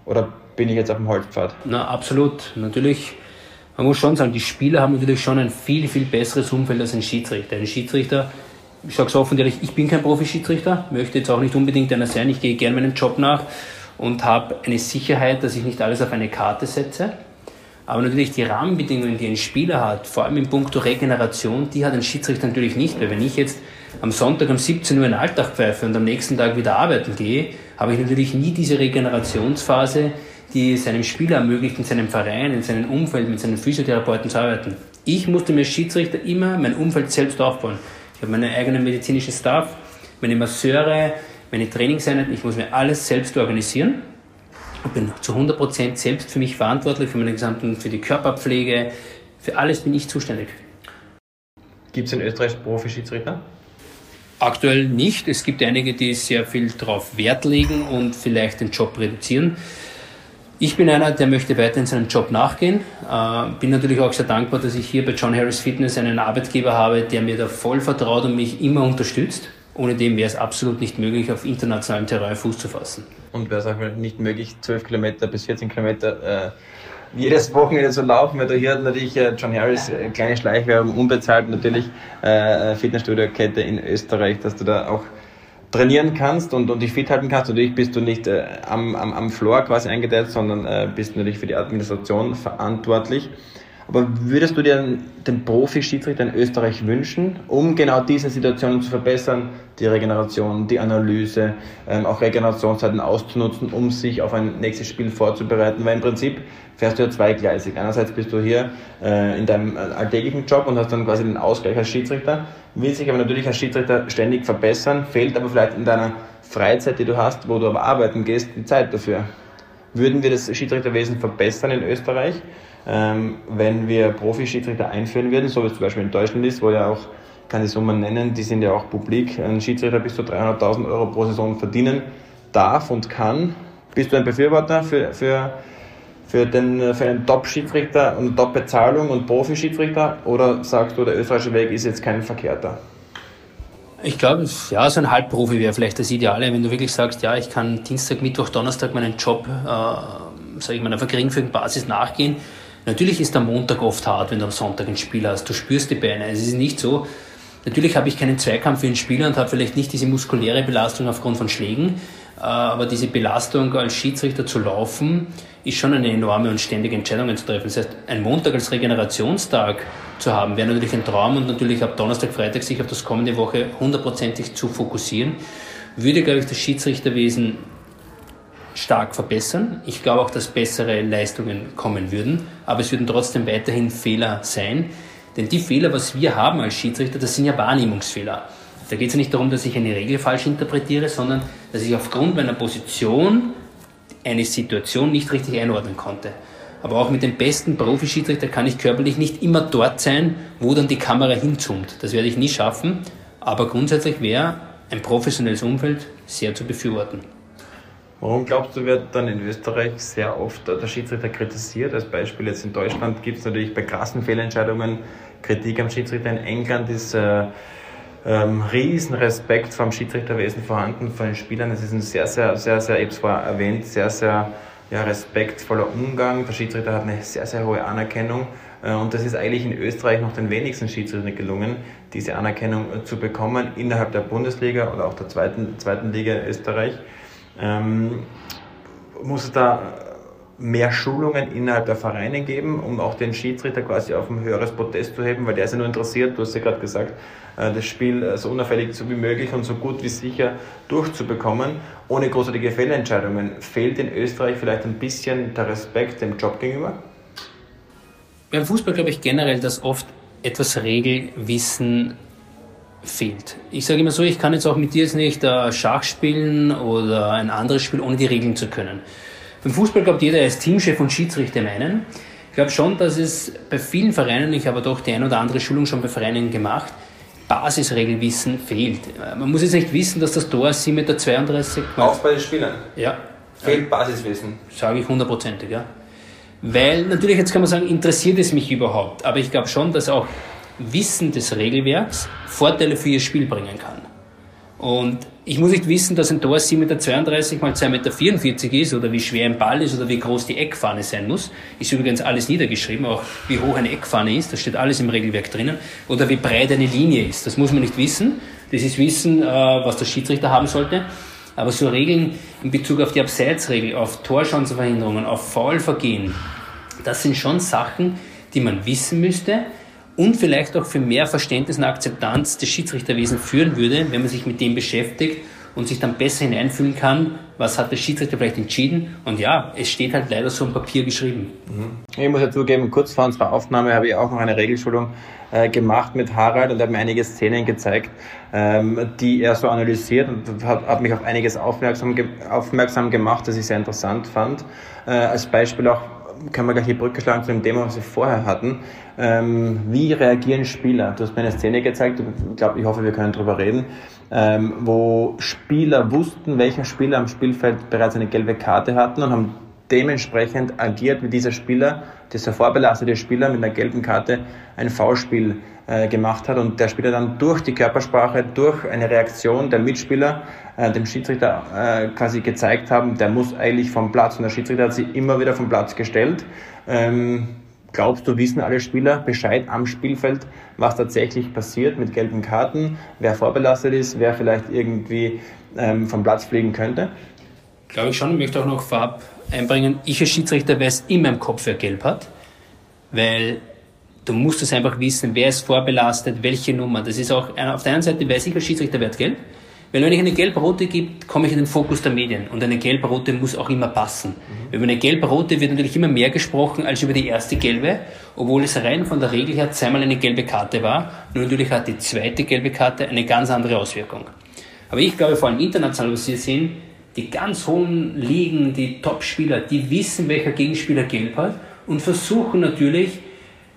Oder bin ich jetzt auf dem Holzpfad? Na, absolut. Natürlich, man muss schon sagen, die Spieler haben natürlich schon ein viel, viel besseres Umfeld als ein Schiedsrichter. Ein Schiedsrichter, ich sage es offen ehrlich, ich bin kein Profi-Schiedsrichter, möchte jetzt auch nicht unbedingt einer sein, ich gehe gerne meinem Job nach und habe eine Sicherheit, dass ich nicht alles auf eine Karte setze. Aber natürlich die Rahmenbedingungen, die ein Spieler hat, vor allem in puncto Regeneration, die hat ein Schiedsrichter natürlich nicht. Weil wenn ich jetzt am Sonntag um 17 Uhr in den Alltag pfeife und am nächsten Tag wieder arbeiten gehe, habe ich natürlich nie diese Regenerationsphase, die seinem Spieler ermöglicht, in seinem Verein, in seinem Umfeld, mit seinen Physiotherapeuten zu arbeiten. Ich musste mir als Schiedsrichter immer mein Umfeld selbst aufbauen. Ich habe meine eigene medizinische Staff, meine Masseure, meine Trainingseinheiten, ich muss mir alles selbst organisieren und bin zu 100% selbst für mich verantwortlich, für meine gesamten, für die Körperpflege, für alles bin ich zuständig. Gibt es in Österreich Profi-Schiedsrichter? Aktuell nicht. Es gibt einige, die sehr viel darauf Wert legen und vielleicht den Job reduzieren. Ich bin einer, der möchte weiter in seinem Job nachgehen. Äh, bin natürlich auch sehr dankbar, dass ich hier bei John Harris Fitness einen Arbeitgeber habe, der mir da voll vertraut und mich immer unterstützt. Ohne dem wäre es absolut nicht möglich, auf internationalem Terrain Fuß zu fassen. Und wäre es auch nicht möglich, 12 Kilometer bis 14 Kilometer äh, jedes Wochenende so laufen, weil du hier natürlich äh, John Harris, äh, kleine Schleichwerbung, unbezahlt natürlich, äh, Fitnessstudio-Kette in Österreich, dass du da auch trainieren kannst und, und dich fit halten kannst. Natürlich bist du nicht äh, am, am, am Floor quasi eingeteilt, sondern äh, bist natürlich für die Administration verantwortlich. Aber würdest du dir den Profi-Schiedsrichter in Österreich wünschen, um genau diese Situationen zu verbessern, die Regeneration, die Analyse, ähm, auch Regenerationszeiten auszunutzen, um sich auf ein nächstes Spiel vorzubereiten? Weil im Prinzip fährst du ja zweigleisig. Einerseits bist du hier äh, in deinem äh, alltäglichen Job und hast dann quasi den Ausgleich als Schiedsrichter, willst sich aber natürlich als Schiedsrichter ständig verbessern, fehlt aber vielleicht in deiner Freizeit, die du hast, wo du aber arbeiten gehst, die Zeit dafür. Würden wir das Schiedsrichterwesen verbessern in Österreich? Ähm, wenn wir Profi-Schiedsrichter einführen würden, so wie es zum Beispiel in Deutschland ist, wo ja auch, kann die Summen nennen, die sind ja auch publik, ein Schiedsrichter bis zu 300.000 Euro pro Saison verdienen darf und kann. Bist du ein Befürworter für, für, für, den, für einen Top-Schiedsrichter und Top-Bezahlung und Profi-Schiedsrichter oder sagst du, der österreichische Weg ist jetzt kein verkehrter? Ich glaube, ja, so ein Halbprofi wäre vielleicht das Ideale, wenn du wirklich sagst, ja, ich kann Dienstag, Mittwoch, Donnerstag meinen Job, äh, sage ich mal, auf einer geringfügigen Basis nachgehen Natürlich ist der Montag oft hart, wenn du am Sonntag ein Spiel hast. Du spürst die Beine. Es ist nicht so. Natürlich habe ich keinen Zweikampf für einen Spieler und habe vielleicht nicht diese muskuläre Belastung aufgrund von Schlägen, äh, aber diese Belastung als Schiedsrichter zu laufen, ist schon eine enorme und ständige Entscheidung zu treffen. Das heißt, ein Montag als Regenerationstag zu haben, wäre natürlich ein Traum und natürlich ab Donnerstag, Freitag sich auf das kommende Woche hundertprozentig zu fokussieren, würde, glaube ich, das Schiedsrichterwesen stark verbessern. Ich glaube auch, dass bessere Leistungen kommen würden, aber es würden trotzdem weiterhin Fehler sein. Denn die Fehler, was wir haben als Schiedsrichter, das sind ja Wahrnehmungsfehler. Da geht es ja nicht darum, dass ich eine Regel falsch interpretiere, sondern dass ich aufgrund meiner Position eine Situation nicht richtig einordnen konnte. Aber auch mit dem besten Profi-Schiedsrichter kann ich körperlich nicht immer dort sein, wo dann die Kamera hinzoomt. Das werde ich nie schaffen. Aber grundsätzlich wäre ein professionelles Umfeld sehr zu befürworten. Warum glaubst du, wird dann in Österreich sehr oft der Schiedsrichter kritisiert? Als Beispiel jetzt in Deutschland gibt es natürlich bei krassen Fehlentscheidungen Kritik am Schiedsrichter. In England ist äh, ähm, riesen vom Schiedsrichterwesen vorhanden, von den Spielern. Es ist ein sehr, sehr, sehr, sehr, ich habe erwähnt, sehr, sehr ja, respektvoller Umgang. Der Schiedsrichter hat eine sehr, sehr hohe Anerkennung. Äh, und das ist eigentlich in Österreich noch den wenigsten Schiedsrichtern gelungen, diese Anerkennung zu bekommen innerhalb der Bundesliga oder auch der zweiten, zweiten Liga Österreich. Ähm, muss es da mehr Schulungen innerhalb der Vereine geben, um auch den Schiedsrichter quasi auf ein höheres Protest zu heben, weil der ist ja nur interessiert, du hast ja gerade gesagt, äh, das Spiel äh, so unauffällig wie möglich und so gut wie sicher durchzubekommen, ohne großartige Fehlentscheidungen. Fehlt in Österreich vielleicht ein bisschen der Respekt dem Job gegenüber? Beim Fußball glaube ich generell, dass oft etwas Regelwissen fehlt. Ich sage immer so, ich kann jetzt auch mit dir jetzt nicht äh, Schach spielen oder ein anderes Spiel, ohne die Regeln zu können. Beim Fußball glaubt jeder, er ist Teamchef und Schiedsrichter meinen. Ich glaube schon, dass es bei vielen Vereinen, ich habe doch die ein oder andere Schulung schon bei Vereinen gemacht, Basisregelwissen fehlt. Man muss jetzt nicht wissen, dass das Tor 7,32 Meter... Auch bei den Spielern? Ja. Fehlt Basiswissen? Sage ich hundertprozentig, ja. Weil natürlich, jetzt kann man sagen, interessiert es mich überhaupt, aber ich glaube schon, dass auch Wissen des Regelwerks Vorteile für ihr Spiel bringen kann. Und ich muss nicht wissen, dass ein Tor 7,32 Meter mal 2,44 Meter ist oder wie schwer ein Ball ist oder wie groß die Eckfahne sein muss. Ist übrigens alles niedergeschrieben, auch wie hoch eine Eckfahne ist, das steht alles im Regelwerk drinnen. Oder wie breit eine Linie ist, das muss man nicht wissen. Das ist Wissen, äh, was der Schiedsrichter haben sollte. Aber so Regeln in Bezug auf die Abseitsregel, auf Torchancenverhinderungen, auf Foulvergehen, das sind schon Sachen, die man wissen müsste, und vielleicht auch für mehr Verständnis und Akzeptanz des Schiedsrichterwesens führen würde, wenn man sich mit dem beschäftigt und sich dann besser hineinfühlen kann, was hat der Schiedsrichter vielleicht entschieden. Und ja, es steht halt leider so im Papier geschrieben. Mhm. Ich muss ja zugeben, kurz vor unserer Aufnahme habe ich auch noch eine Regelschulung äh, gemacht mit Harald und er hat mir einige Szenen gezeigt, ähm, die er so analysiert und hat, mich auf einiges aufmerksam, ge aufmerksam gemacht, das ich sehr interessant fand. Äh, als Beispiel auch können wir gleich die Brücke schlagen zu dem Thema, was wir vorher hatten. Ähm, wie reagieren Spieler? Du hast mir eine Szene gezeigt, ich glaube, ich hoffe, wir können darüber reden, ähm, wo Spieler wussten, welcher Spieler am Spielfeld bereits eine gelbe Karte hatten und haben dementsprechend agiert, wie dieser Spieler, dieser vorbelastete Spieler mit einer gelben Karte ein Foulspiel äh, gemacht hat und der Spieler dann durch die Körpersprache, durch eine Reaktion der Mitspieler äh, dem Schiedsrichter äh, quasi gezeigt haben, der muss eigentlich vom Platz und der Schiedsrichter hat sie immer wieder vom Platz gestellt. Ähm, glaubst du, wissen alle Spieler Bescheid am Spielfeld, was tatsächlich passiert mit gelben Karten, wer vorbelastet ist, wer vielleicht irgendwie ähm, vom Platz fliegen könnte? Glaube ich schon. Ich möchte auch noch vorab einbringen, ich als Schiedsrichter weiß immer im Kopf, wer gelb hat, weil du musst es einfach wissen, wer ist vorbelastet, welche Nummer. Das ist auch, auf der einen Seite weiß ich als Schiedsrichter, wer hat gelb, weil wenn ich eine gelb-rote gibt, komme ich in den Fokus der Medien und eine gelb-rote muss auch immer passen. Mhm. Über eine gelb-rote wird natürlich immer mehr gesprochen als über die erste gelbe, obwohl es rein von der Regel her zweimal eine gelbe Karte war. Nur natürlich hat die zweite gelbe Karte eine ganz andere Auswirkung. Aber ich glaube, vor allem international, was wir sehen, die ganz hohen Ligen, die Top-Spieler, die wissen, welcher Gegenspieler gelb hat und versuchen natürlich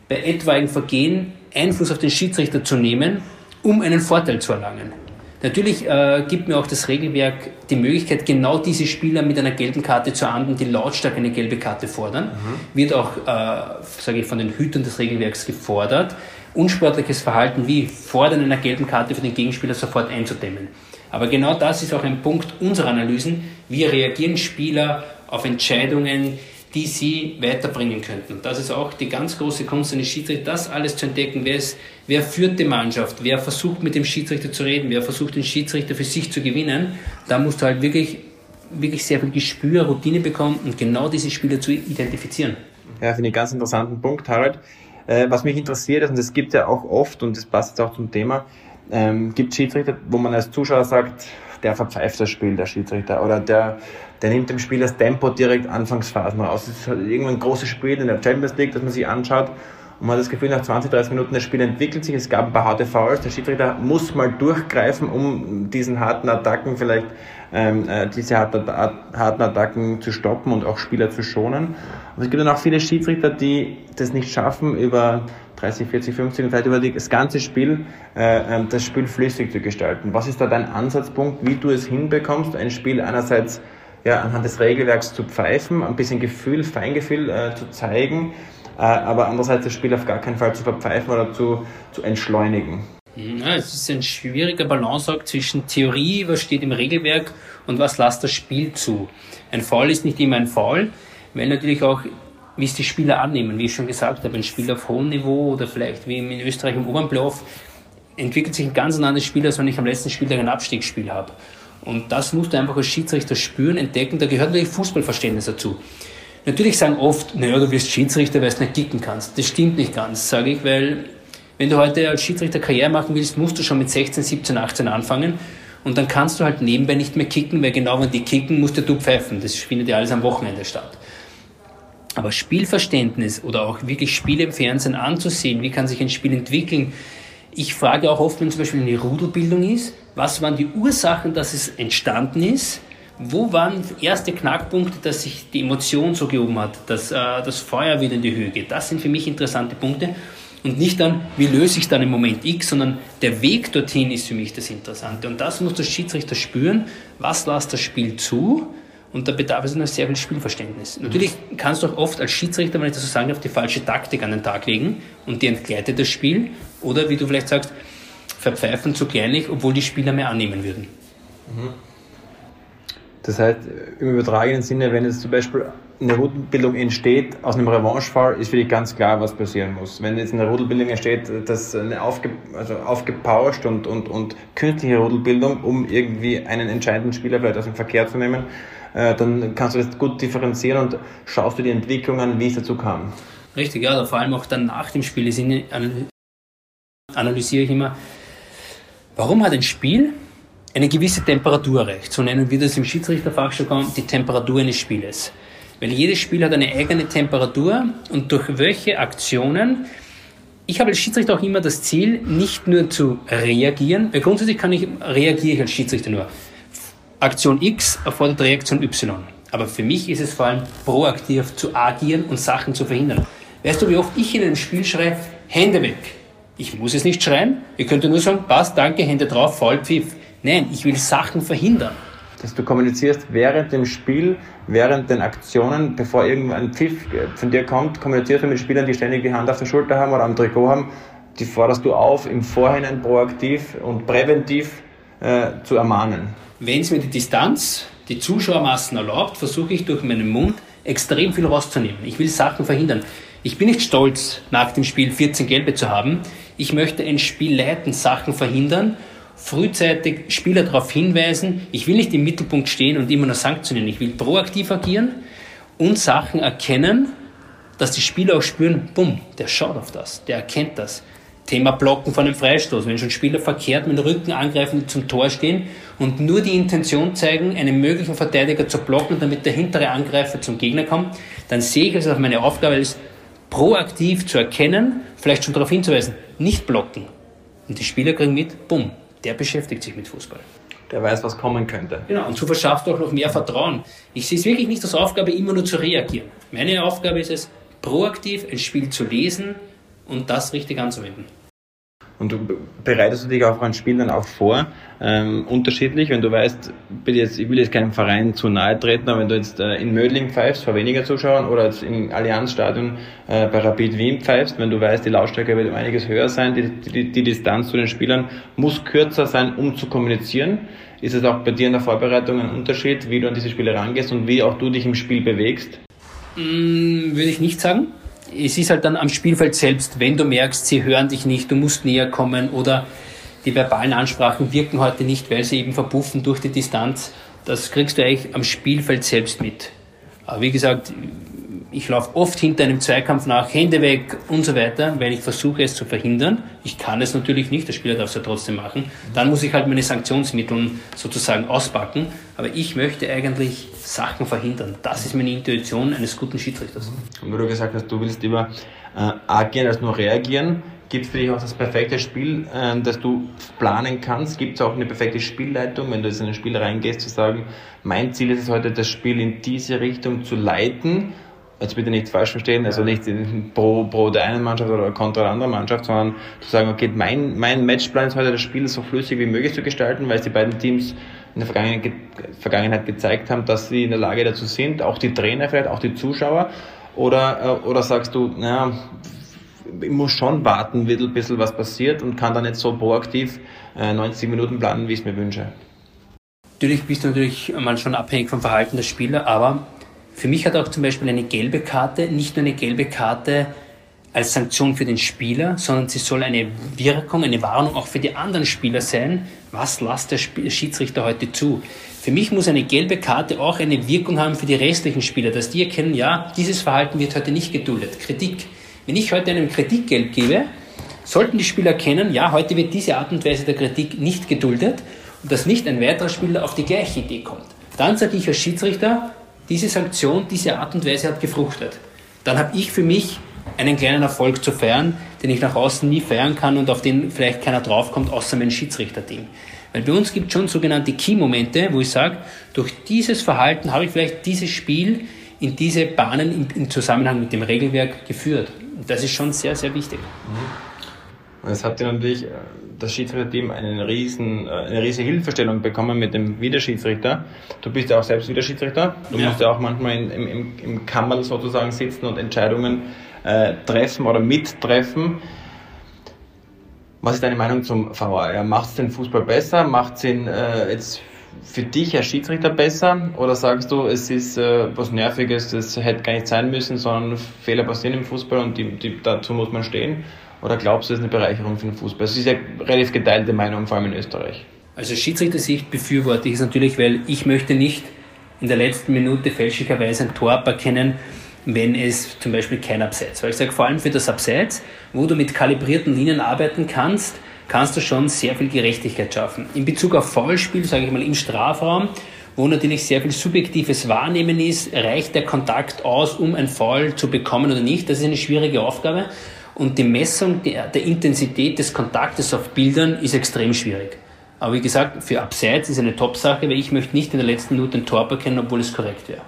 bei etwaigen Vergehen Einfluss auf den Schiedsrichter zu nehmen, um einen Vorteil zu erlangen. Natürlich äh, gibt mir auch das Regelwerk die Möglichkeit, genau diese Spieler mit einer gelben Karte zu ahnden, die lautstark eine gelbe Karte fordern. Mhm. Wird auch, äh, sage ich, von den Hütern des Regelwerks gefordert, unsportliches Verhalten wie Fordern einer gelben Karte für den Gegenspieler sofort einzudämmen. Aber genau das ist auch ein Punkt unserer Analysen. Wie reagieren Spieler auf Entscheidungen, die sie weiterbringen könnten. Und das ist auch die ganz große Kunst eines Schiedsrichters, das alles zu entdecken. Wer, ist, wer führt die Mannschaft? Wer versucht mit dem Schiedsrichter zu reden? Wer versucht den Schiedsrichter für sich zu gewinnen? Da musst du halt wirklich, wirklich sehr viel Gespür, Routine bekommen und genau diese Spieler zu identifizieren. Ja, finde ich einen ganz interessanten Punkt, Harald. Äh, was mich interessiert ist, und das gibt ja auch oft, und das passt jetzt auch zum Thema, ähm, gibt Schiedsrichter, wo man als Zuschauer sagt, der verpfeift das Spiel, der Schiedsrichter, oder der, der nimmt dem Spiel das Tempo direkt Anfangsphasen raus. Es ist halt irgendwann ein großes Spiel in der Champions League, das man sich anschaut und man hat das Gefühl, nach 20, 30 Minuten das Spiel entwickelt sich, es gab ein paar harte Fouls, der Schiedsrichter muss mal durchgreifen, um diesen harten Attacken vielleicht, ähm, äh, diese harten, harten Attacken zu stoppen und auch Spieler zu schonen. Und es gibt dann auch viele Schiedsrichter, die das nicht schaffen, über 30, 40, 50, vielleicht über das ganze Spiel, äh, ähm, das Spiel flüssig zu gestalten. Was ist da dein Ansatzpunkt, wie du es hinbekommst, ein Spiel einerseits ja, anhand des Regelwerks zu pfeifen, ein bisschen Gefühl, Feingefühl äh, zu zeigen, äh, aber andererseits das Spiel auf gar keinen Fall zu verpfeifen oder zu, zu entschleunigen? Ja, es ist ein schwieriger Balanceakt zwischen Theorie, was steht im Regelwerk und was lässt das Spiel zu. Ein Foul ist nicht immer ein Foul, weil natürlich auch, wie es die Spieler annehmen, wie ich schon gesagt habe, ein Spiel auf hohem Niveau oder vielleicht wie in Österreich im oberen Playoff, entwickelt sich ein ganz anderes Spiel, als wenn ich am letzten Spieltag ein Abstiegsspiel habe. Und das musst du einfach als Schiedsrichter spüren, entdecken. Da gehört natürlich Fußballverständnis dazu. Natürlich sagen oft, naja, du wirst Schiedsrichter, weil du nicht kicken kannst. Das stimmt nicht ganz, sage ich, weil wenn du heute als Schiedsrichter Karriere machen willst, musst du schon mit 16, 17, 18 anfangen. Und dann kannst du halt nebenbei nicht mehr kicken, weil genau wenn die kicken, musst du pfeifen. Das findet ja alles am Wochenende statt. Aber Spielverständnis oder auch wirklich Spiele im Fernsehen anzusehen, wie kann sich ein Spiel entwickeln. Ich frage auch oft, wenn zum Beispiel eine Rudelbildung ist, was waren die Ursachen, dass es entstanden ist? Wo waren erste Knackpunkte, dass sich die Emotion so gehoben hat, dass äh, das Feuer wieder in die Höhe geht? Das sind für mich interessante Punkte und nicht dann, wie löse ich dann im Moment X, sondern der Weg dorthin ist für mich das Interessante. Und das muss der Schiedsrichter spüren, was lässt das Spiel zu und da bedarf es noch sehr viel Spielverständnis. Natürlich kannst du auch oft als Schiedsrichter, wenn ich das so sagen darf, die falsche Taktik an den Tag legen und die entgleitet das Spiel oder wie du vielleicht sagst, verpfeifen zu kleinlich, obwohl die Spieler mehr annehmen würden. Mhm. Das heißt, im übertragenen Sinne, wenn es zum Beispiel eine Rudelbildung entsteht aus einem Revanchefall, ist für dich ganz klar, was passieren muss. Wenn jetzt eine Rudelbildung entsteht, dass eine aufge, also aufgepauscht und, und, und künstliche Rudelbildung, um irgendwie einen entscheidenden Spieler vielleicht aus dem Verkehr zu nehmen, äh, dann kannst du das gut differenzieren und schaust du die Entwicklung an, wie es dazu kam. Richtig, ja, vor allem auch dann nach dem Spiel analysiere ich immer, warum hat ein Spiel eine gewisse Temperatur erreicht? So nennen wir das im Schiedsrichterfachjargon die Temperatur eines Spieles. Weil jedes Spiel hat eine eigene Temperatur und durch welche Aktionen ich habe als Schiedsrichter auch immer das Ziel, nicht nur zu reagieren, weil grundsätzlich kann ich, reagiere ich als Schiedsrichter nur. Aktion X erfordert Reaktion Y. Aber für mich ist es vor allem proaktiv zu agieren und Sachen zu verhindern. Weißt du, wie oft ich in einem Spiel schreie, Hände weg. Ich muss es nicht schreien. Ihr könnt nur sagen, passt, danke, Hände drauf, voll Pfiff. Nein, ich will Sachen verhindern dass du kommunizierst während dem Spiel, während den Aktionen, bevor irgendein Pfiff von dir kommt, kommunizierst du mit Spielern, die ständig die Hand auf der Schulter haben oder am Trikot haben, die forderst du auf, im Vorhinein proaktiv und präventiv äh, zu ermahnen. Wenn es mir die Distanz, die Zuschauermassen erlaubt, versuche ich durch meinen Mund extrem viel rauszunehmen. Ich will Sachen verhindern. Ich bin nicht stolz, nach dem Spiel 14 Gelbe zu haben. Ich möchte ein Spiel leiten, Sachen verhindern frühzeitig Spieler darauf hinweisen, ich will nicht im Mittelpunkt stehen und immer nur sanktionieren, ich will proaktiv agieren und Sachen erkennen, dass die Spieler auch spüren, bumm, der schaut auf das, der erkennt das. Thema Blocken von einem Freistoß. Wenn schon Spieler verkehrt mit dem Rücken angreifen, die zum Tor stehen und nur die Intention zeigen, einen möglichen Verteidiger zu blocken, damit der hintere Angreifer zum Gegner kommt, dann sehe ich es als meine Aufgabe ist, proaktiv zu erkennen, vielleicht schon darauf hinzuweisen, nicht blocken. Und die Spieler kriegen mit, bumm, der beschäftigt sich mit Fußball. Der weiß, was kommen könnte. Genau, und so verschafft auch noch mehr Vertrauen. Ich sehe es wirklich nicht als Aufgabe, immer nur zu reagieren. Meine Aufgabe ist es, proaktiv ein Spiel zu lesen und das richtig anzuwenden. Und du bereitest du dich auch an Spielen dann auch vor, ähm, unterschiedlich, wenn du weißt, jetzt, ich will jetzt keinem Verein zu nahe treten, aber wenn du jetzt äh, in Mödling pfeifst vor weniger Zuschauern oder jetzt im Allianzstadion äh, bei Rapid Wien pfeifst, wenn du weißt, die Lautstärke wird um einiges höher sein, die, die, die Distanz zu den Spielern muss kürzer sein, um zu kommunizieren. Ist es auch bei dir in der Vorbereitung ein Unterschied, wie du an diese Spiele rangehst und wie auch du dich im Spiel bewegst? Mm, würde ich nicht sagen es ist halt dann am Spielfeld selbst, wenn du merkst, sie hören dich nicht, du musst näher kommen oder die verbalen Ansprachen wirken heute nicht, weil sie eben verpuffen durch die Distanz. Das kriegst du eigentlich am Spielfeld selbst mit. Aber wie gesagt, ich laufe oft hinter einem Zweikampf nach, Hände weg und so weiter, weil ich versuche es zu verhindern. Ich kann es natürlich nicht, der Spieler darf es ja trotzdem machen. Dann muss ich halt meine Sanktionsmittel sozusagen auspacken. Aber ich möchte eigentlich Sachen verhindern. Das ist meine Intuition eines guten Schiedsrichters. Und wo du gesagt hast, du willst lieber äh, agieren als nur reagieren, gibt es für dich auch das perfekte Spiel, äh, das du planen kannst? Gibt es auch eine perfekte Spielleitung, wenn du jetzt in ein Spiel reingehst, zu sagen, mein Ziel ist es heute, das Spiel in diese Richtung zu leiten jetzt bitte nicht falsch verstehen, also nicht pro, pro der einen Mannschaft oder kontra der anderen Mannschaft, sondern zu sagen, okay, mein, mein Matchplan ist heute das Spiel so flüssig wie möglich zu gestalten, weil es die beiden Teams in der Vergangenheit, Vergangenheit gezeigt haben, dass sie in der Lage dazu sind, auch die Trainer vielleicht, auch die Zuschauer, oder, äh, oder sagst du, naja, ich muss schon warten, wie ein bisschen was passiert und kann dann nicht so proaktiv äh, 90 Minuten planen, wie ich es mir wünsche. Natürlich bist du natürlich mal schon abhängig vom Verhalten der Spieler, aber für mich hat auch zum Beispiel eine gelbe Karte nicht nur eine gelbe Karte als Sanktion für den Spieler, sondern sie soll eine Wirkung, eine Warnung auch für die anderen Spieler sein. Was lasst der Schiedsrichter heute zu? Für mich muss eine gelbe Karte auch eine Wirkung haben für die restlichen Spieler, dass die erkennen, ja, dieses Verhalten wird heute nicht geduldet. Kritik. Wenn ich heute einem Kritikgeld gebe, sollten die Spieler erkennen, ja, heute wird diese Art und Weise der Kritik nicht geduldet und dass nicht ein weiterer Spieler auf die gleiche Idee kommt. Dann sage ich als Schiedsrichter, diese Sanktion, diese Art und Weise hat gefruchtet. Dann habe ich für mich einen kleinen Erfolg zu feiern, den ich nach außen nie feiern kann und auf den vielleicht keiner draufkommt, außer mein Schiedsrichterteam. Weil bei uns gibt es schon sogenannte Key-Momente, wo ich sage, durch dieses Verhalten habe ich vielleicht dieses Spiel in diese Bahnen im, Zusammenhang mit dem Regelwerk geführt. Und das ist schon sehr, sehr wichtig. Mhm. Und jetzt habt ihr natürlich äh, das Schiedsrichterteam eine riesen, äh, eine riesige Hilfestellung bekommen mit dem Videoschiedsrichter. Du bist ja auch selbst Videoschiedsrichter. Du ja. musst ja auch manchmal in, im, im, im Kammerl sozusagen sitzen und Entscheidungen äh, treffen oder mittreffen. Was ist deine Meinung zum VAR? Macht es den Fußball besser? Macht es ihn äh, jetzt für dich als Schiedsrichter besser? Oder sagst du, es ist äh, was Nerviges, das hätte gar nicht sein müssen, sondern Fehler passieren im Fußball und die, die, dazu muss man stehen? Oder glaubst du, es ist eine Bereicherung für den Fußball? Es ist ja relativ geteilte Meinung, vor allem in Österreich. Also Schiedsrichter-Sicht befürworte ich es natürlich, weil ich möchte nicht in der letzten Minute fälschlicherweise ein Tor erkennen, wenn es zum Beispiel kein Abseits. Weil ich sage, vor allem für das Abseits, wo du mit kalibrierten Linien arbeiten kannst, kannst du schon sehr viel Gerechtigkeit schaffen. In Bezug auf Foulspiel, sage ich mal, im Strafraum, wo natürlich sehr viel subjektives Wahrnehmen ist, reicht der Kontakt aus, um ein Foul zu bekommen oder nicht. Das ist eine schwierige Aufgabe. Und die Messung der, der Intensität des Kontaktes auf Bildern ist extrem schwierig. Aber wie gesagt, für Abseits ist eine Top-Sache, weil ich möchte nicht in der letzten Minute ein Tor erkennen, obwohl es korrekt wäre.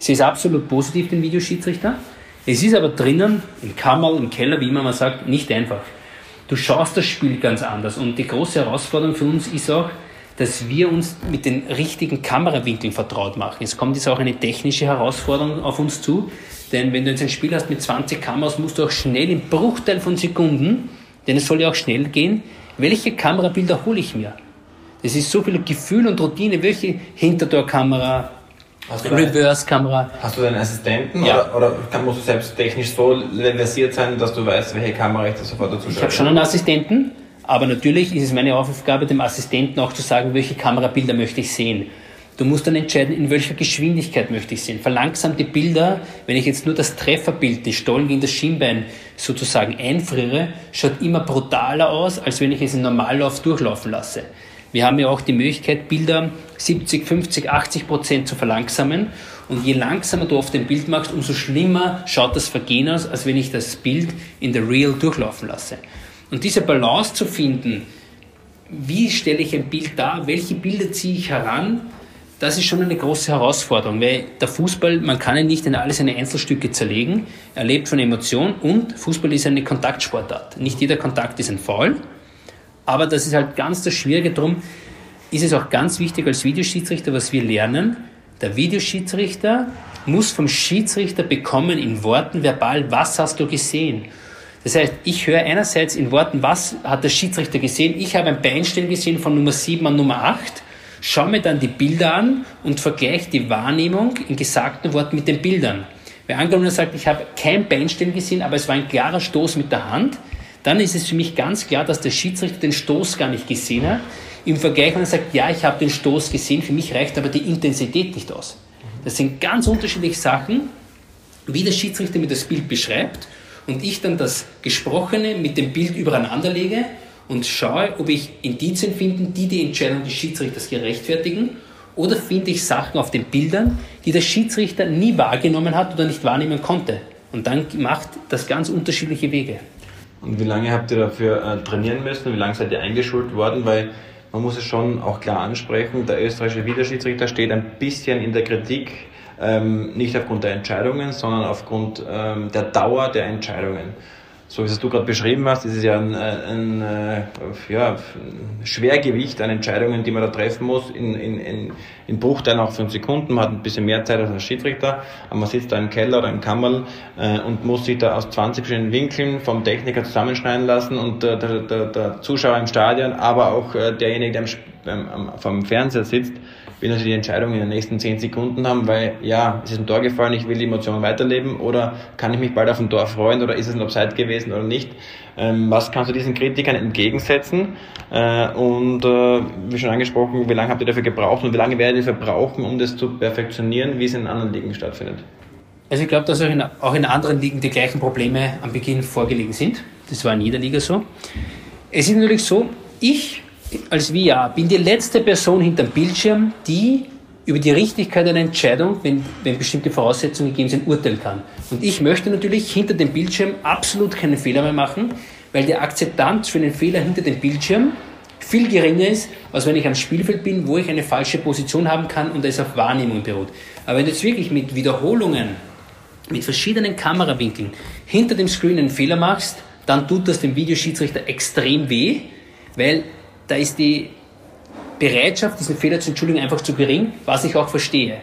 Sie ist absolut positiv, den Videoschiedsrichter. Es ist aber drinnen, im Kammerl, im Keller, wie immer man sagt, nicht einfach. Du schaust das Spiel ganz anders. Und die große Herausforderung für uns ist auch, dass wir uns mit den richtigen Kamerawinkeln vertraut machen. Es kommt jetzt auch eine technische Herausforderung auf uns zu, denn wenn du jetzt ein Spiel hast mit 20 Kameras, musst du auch schnell im Bruchteil von Sekunden, denn es soll ja auch schnell gehen, welche Kamerabilder hole ich mir? Das ist so viel Gefühl und Routine, welche Hintertorkamera, Reverse-Kamera. Hast du deinen Assistenten ja. oder, oder kann, musst du selbst technisch so versiert sein, dass du weißt, welche Kamera ich da sofort dazu schaue? Ich habe schon einen Assistenten, aber natürlich ist es meine Aufgabe, dem Assistenten auch zu sagen, welche Kamerabilder möchte ich sehen. Du musst dann entscheiden, in welcher Geschwindigkeit möchte ich sehen. Verlangsamte Bilder, wenn ich jetzt nur das Trefferbild, die Stollen gegen das Schienbein sozusagen einfriere, schaut immer brutaler aus, als wenn ich es im Normallauf durchlaufen lasse. Wir haben ja auch die Möglichkeit, Bilder 70, 50, 80 Prozent zu verlangsamen. Und je langsamer du auf dem Bild machst, umso schlimmer schaut das Vergehen aus, als wenn ich das Bild in der Real durchlaufen lasse. Und diese Balance zu finden, wie stelle ich ein Bild dar, welche Bilder ziehe ich heran, das ist schon eine große Herausforderung, weil der Fußball, man kann ihn nicht in alle seine Einzelstücke zerlegen. Er lebt von Emotion und Fußball ist eine Kontaktsportart. Nicht jeder Kontakt ist ein Foul, aber das ist halt ganz das Schwierige. Darum ist es auch ganz wichtig als Videoschiedsrichter, was wir lernen. Der Videoschiedsrichter muss vom Schiedsrichter bekommen in Worten verbal, was hast du gesehen? Das heißt, ich höre einerseits in Worten, was hat der Schiedsrichter gesehen? Ich habe ein Beinstellen gesehen von Nummer 7 an Nummer 8, schaue mir dann die Bilder an und vergleiche die Wahrnehmung in gesagten Worten mit den Bildern. Wer angenommen sagt, ich habe kein Beinstellen gesehen, aber es war ein klarer Stoß mit der Hand, dann ist es für mich ganz klar, dass der Schiedsrichter den Stoß gar nicht gesehen hat. Im Vergleich, wenn er sagt, ja, ich habe den Stoß gesehen, für mich reicht aber die Intensität nicht aus. Das sind ganz unterschiedliche Sachen, wie der Schiedsrichter mir das Bild beschreibt und ich dann das Gesprochene mit dem Bild übereinander lege und schaue, ob ich Indizien finde, die die Entscheidung des Schiedsrichters gerechtfertigen oder finde ich Sachen auf den Bildern, die der Schiedsrichter nie wahrgenommen hat oder nicht wahrnehmen konnte. Und dann macht das ganz unterschiedliche Wege. Und wie lange habt ihr dafür äh, trainieren müssen? Wie lange seid ihr eingeschult worden? Weil man muss es schon auch klar ansprechen, der österreichische Videoschiedsrichter steht ein bisschen in der Kritik, ähm, nicht aufgrund der Entscheidungen, sondern aufgrund ähm, der Dauer der Entscheidungen. So wie es du gerade beschrieben hast, ist es ja ein, ein, ein, ja, Schwergewicht an Entscheidungen, die man da treffen muss, in, in, in, in Bruchteilen auch fünf Sekunden. Man hat ein bisschen mehr Zeit als ein Schiedsrichter, aber man sitzt da im Keller oder im Kammerl äh, und muss sich da aus 20 verschiedenen Winkeln vom Techniker zusammenschneiden lassen und äh, der, der, der Zuschauer im Stadion, aber auch äh, derjenige, der am, vom Fernseher sitzt, will natürlich die Entscheidung in den nächsten zehn Sekunden haben, weil ja, es ist ein Tor gefallen, ich will die Emotion weiterleben oder kann ich mich bald auf ein Tor freuen oder ist es ein Offside gewesen oder nicht. Ähm, was kannst du diesen Kritikern entgegensetzen? Äh, und äh, wie schon angesprochen, wie lange habt ihr dafür gebraucht und wie lange werdet ihr dafür brauchen, um das zu perfektionieren, wie es in anderen Ligen stattfindet? Also ich glaube, dass auch in, auch in anderen Ligen die gleichen Probleme am Beginn vorgelegen sind. Das war in jeder Liga so. Es ist natürlich so, ich als VR bin die letzte Person hinterm Bildschirm, die über die Richtigkeit einer Entscheidung, wenn, wenn bestimmte Voraussetzungen gegeben sind, urteilen kann. Und ich möchte natürlich hinter dem Bildschirm absolut keinen Fehler mehr machen, weil die Akzeptanz für einen Fehler hinter dem Bildschirm viel geringer ist, als wenn ich am Spielfeld bin, wo ich eine falsche Position haben kann und es auf Wahrnehmung beruht. Aber wenn du jetzt wirklich mit Wiederholungen, mit verschiedenen Kamerawinkeln hinter dem Screen einen Fehler machst, dann tut das dem Videoschiedsrichter extrem weh, weil da ist die Bereitschaft, diesen Fehler zu entschuldigen, einfach zu gering, was ich auch verstehe.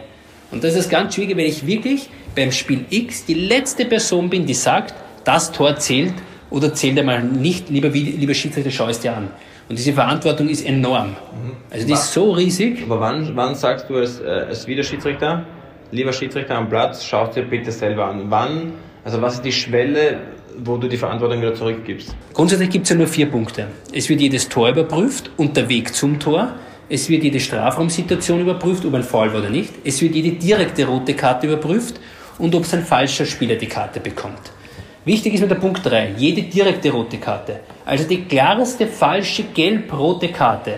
Und das ist ganz schwierig, wenn ich wirklich beim Spiel X die letzte Person bin, die sagt, das Tor zählt oder zählt einmal nicht, lieber, lieber Schiedsrichter, schau es dir an. Und diese Verantwortung ist enorm. Also die ist so riesig. Aber wann, wann sagst du als, äh, als Videoschiedsrichter, lieber Schiedsrichter am Platz, schau es dir bitte selber an? Wann, also was ist die Schwelle, wo du die Verantwortung wieder zurückgibst? Grundsätzlich gibt es ja nur vier Punkte. Es wird jedes Tor überprüft und der Weg zum Tor. Es wird jede Strafraumsituation überprüft, ob ein Foul war oder nicht. Es wird jede direkte rote Karte überprüft und ob es ein falscher Spieler die Karte bekommt. Wichtig ist mit der Punkt 3, jede direkte rote Karte. Also die klarste falsche gelb-rote Karte,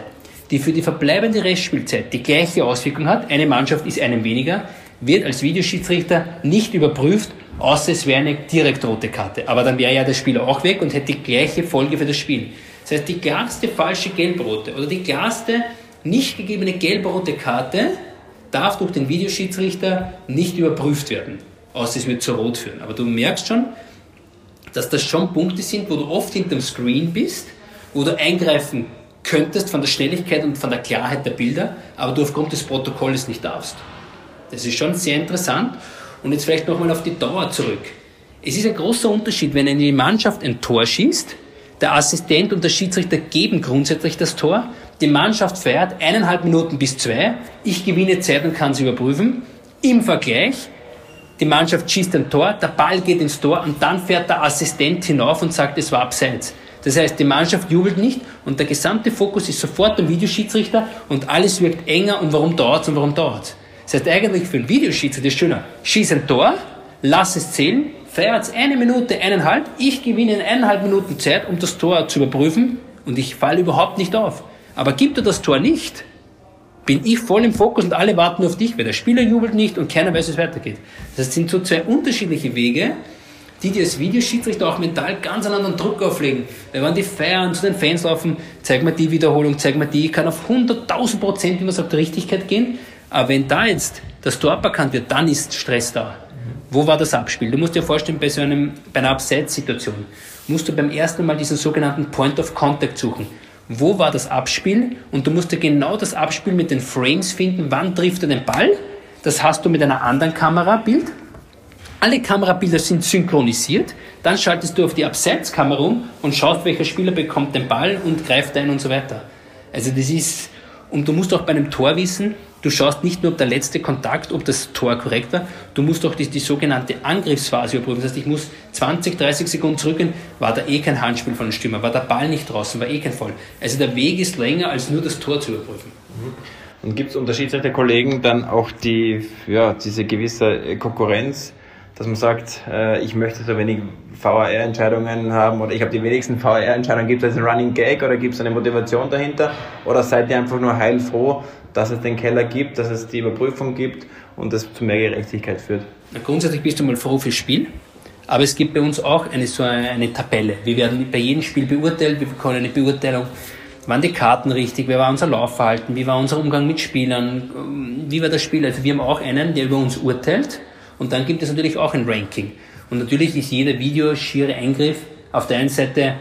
die für die verbleibende Restspielzeit die gleiche Auswirkung hat, eine Mannschaft ist einem weniger, wird als Videoschiedsrichter nicht überprüft außer es wäre eine direkt rote Karte. Aber dann wäre ja der Spieler auch weg und hätte die gleiche Folge für das Spiel. Das heißt, die klarste falsche gelb-rote oder die klarste nicht gegebene gelb-rote Karte darf durch den Videoschiedsrichter nicht überprüft werden, außer es wird zu rot führen. Aber du merkst schon, dass das schon Punkte sind, wo du oft hinterm Screen bist, wo du eingreifen könntest von der Schnelligkeit und von der Klarheit der Bilder, aber du aufgrund des Protokolls nicht darfst. Das ist schon sehr interessant und jetzt vielleicht nochmal auf die Dauer zurück. Es ist ein großer Unterschied, wenn eine Mannschaft ein Tor schießt, der Assistent und der Schiedsrichter geben grundsätzlich das Tor, die Mannschaft fährt eineinhalb Minuten bis zwei, ich gewinne Zeit und kann es überprüfen. Im Vergleich, die Mannschaft schießt ein Tor, der Ball geht ins Tor und dann fährt der Assistent hinauf und sagt, es war abseits. Das heißt, die Mannschaft jubelt nicht und der gesamte Fokus ist sofort am Videoschiedsrichter und alles wirkt enger und warum dauert es und warum dauert es. Das heißt, eigentlich für einen Videoschiedsrichter ist schöner. Schieß ein Tor, lass es zählen, feiert eine Minute, eineinhalb, ich gewinne in eineinhalb Minuten Zeit, um das Tor zu überprüfen und ich falle überhaupt nicht auf. Aber gibt er das Tor nicht, bin ich voll im Fokus und alle warten auf dich, weil der Spieler jubelt nicht und keiner weiß, wie es weitergeht. Das sind so zwei unterschiedliche Wege, die dir als Videoschiedsrichter auch mental ganz einen anderen Druck auflegen. Weil wenn die feiern, zu den Fans laufen, zeig mir die Wiederholung, zeig mir die, ich kann auf 100.000 Prozent, wie man sagt, Richtigkeit gehen, aber wenn da jetzt das Tor aberkannt wird, dann ist Stress da. Wo war das Abspiel? Du musst dir vorstellen, bei so einem, bei einer Abseits-Situation musst du beim ersten Mal diesen sogenannten Point of Contact suchen. Wo war das Abspiel? Und du musst dir genau das Abspiel mit den Frames finden. Wann trifft er den Ball? Das hast du mit einer anderen Kamerabild. Alle Kamerabilder sind synchronisiert. Dann schaltest du auf die Abseitskamera um und schaust, welcher Spieler bekommt den Ball und greift ein und so weiter. Also das ist, und du musst auch bei einem Tor wissen, Du schaust nicht nur, ob der letzte Kontakt, ob das Tor korrekt war, du musst auch die, die sogenannte Angriffsphase überprüfen. Das heißt, ich muss 20, 30 Sekunden zurückgehen, war da eh kein Handspiel von den Stürmer, war der Ball nicht draußen, war eh kein Voll. Also der Weg ist länger, als nur das Tor zu überprüfen. Und gibt es unter Schiedsrichterkollegen dann auch die, ja, diese gewisse Konkurrenz, dass man sagt, äh, ich möchte so wenig VAR-Entscheidungen haben oder ich habe die wenigsten VAR-Entscheidungen. Gibt es einen Running Gag oder gibt es eine Motivation dahinter? Oder seid ihr einfach nur heilfroh, dass es den Keller gibt, dass es die Überprüfung gibt und das zu mehr Gerechtigkeit führt? Na, grundsätzlich bist du mal froh fürs Spiel. Aber es gibt bei uns auch eine, so eine, eine Tabelle. Wir werden bei jedem Spiel beurteilt, wir bekommen eine Beurteilung. Waren die Karten richtig? Wie war unser Laufverhalten? Wie war unser Umgang mit Spielern? Wie war das Spiel? Also wir haben auch einen, der über uns urteilt. Und dann gibt es natürlich auch ein Ranking. Und natürlich ist jeder videoschiere Eingriff auf der einen Seite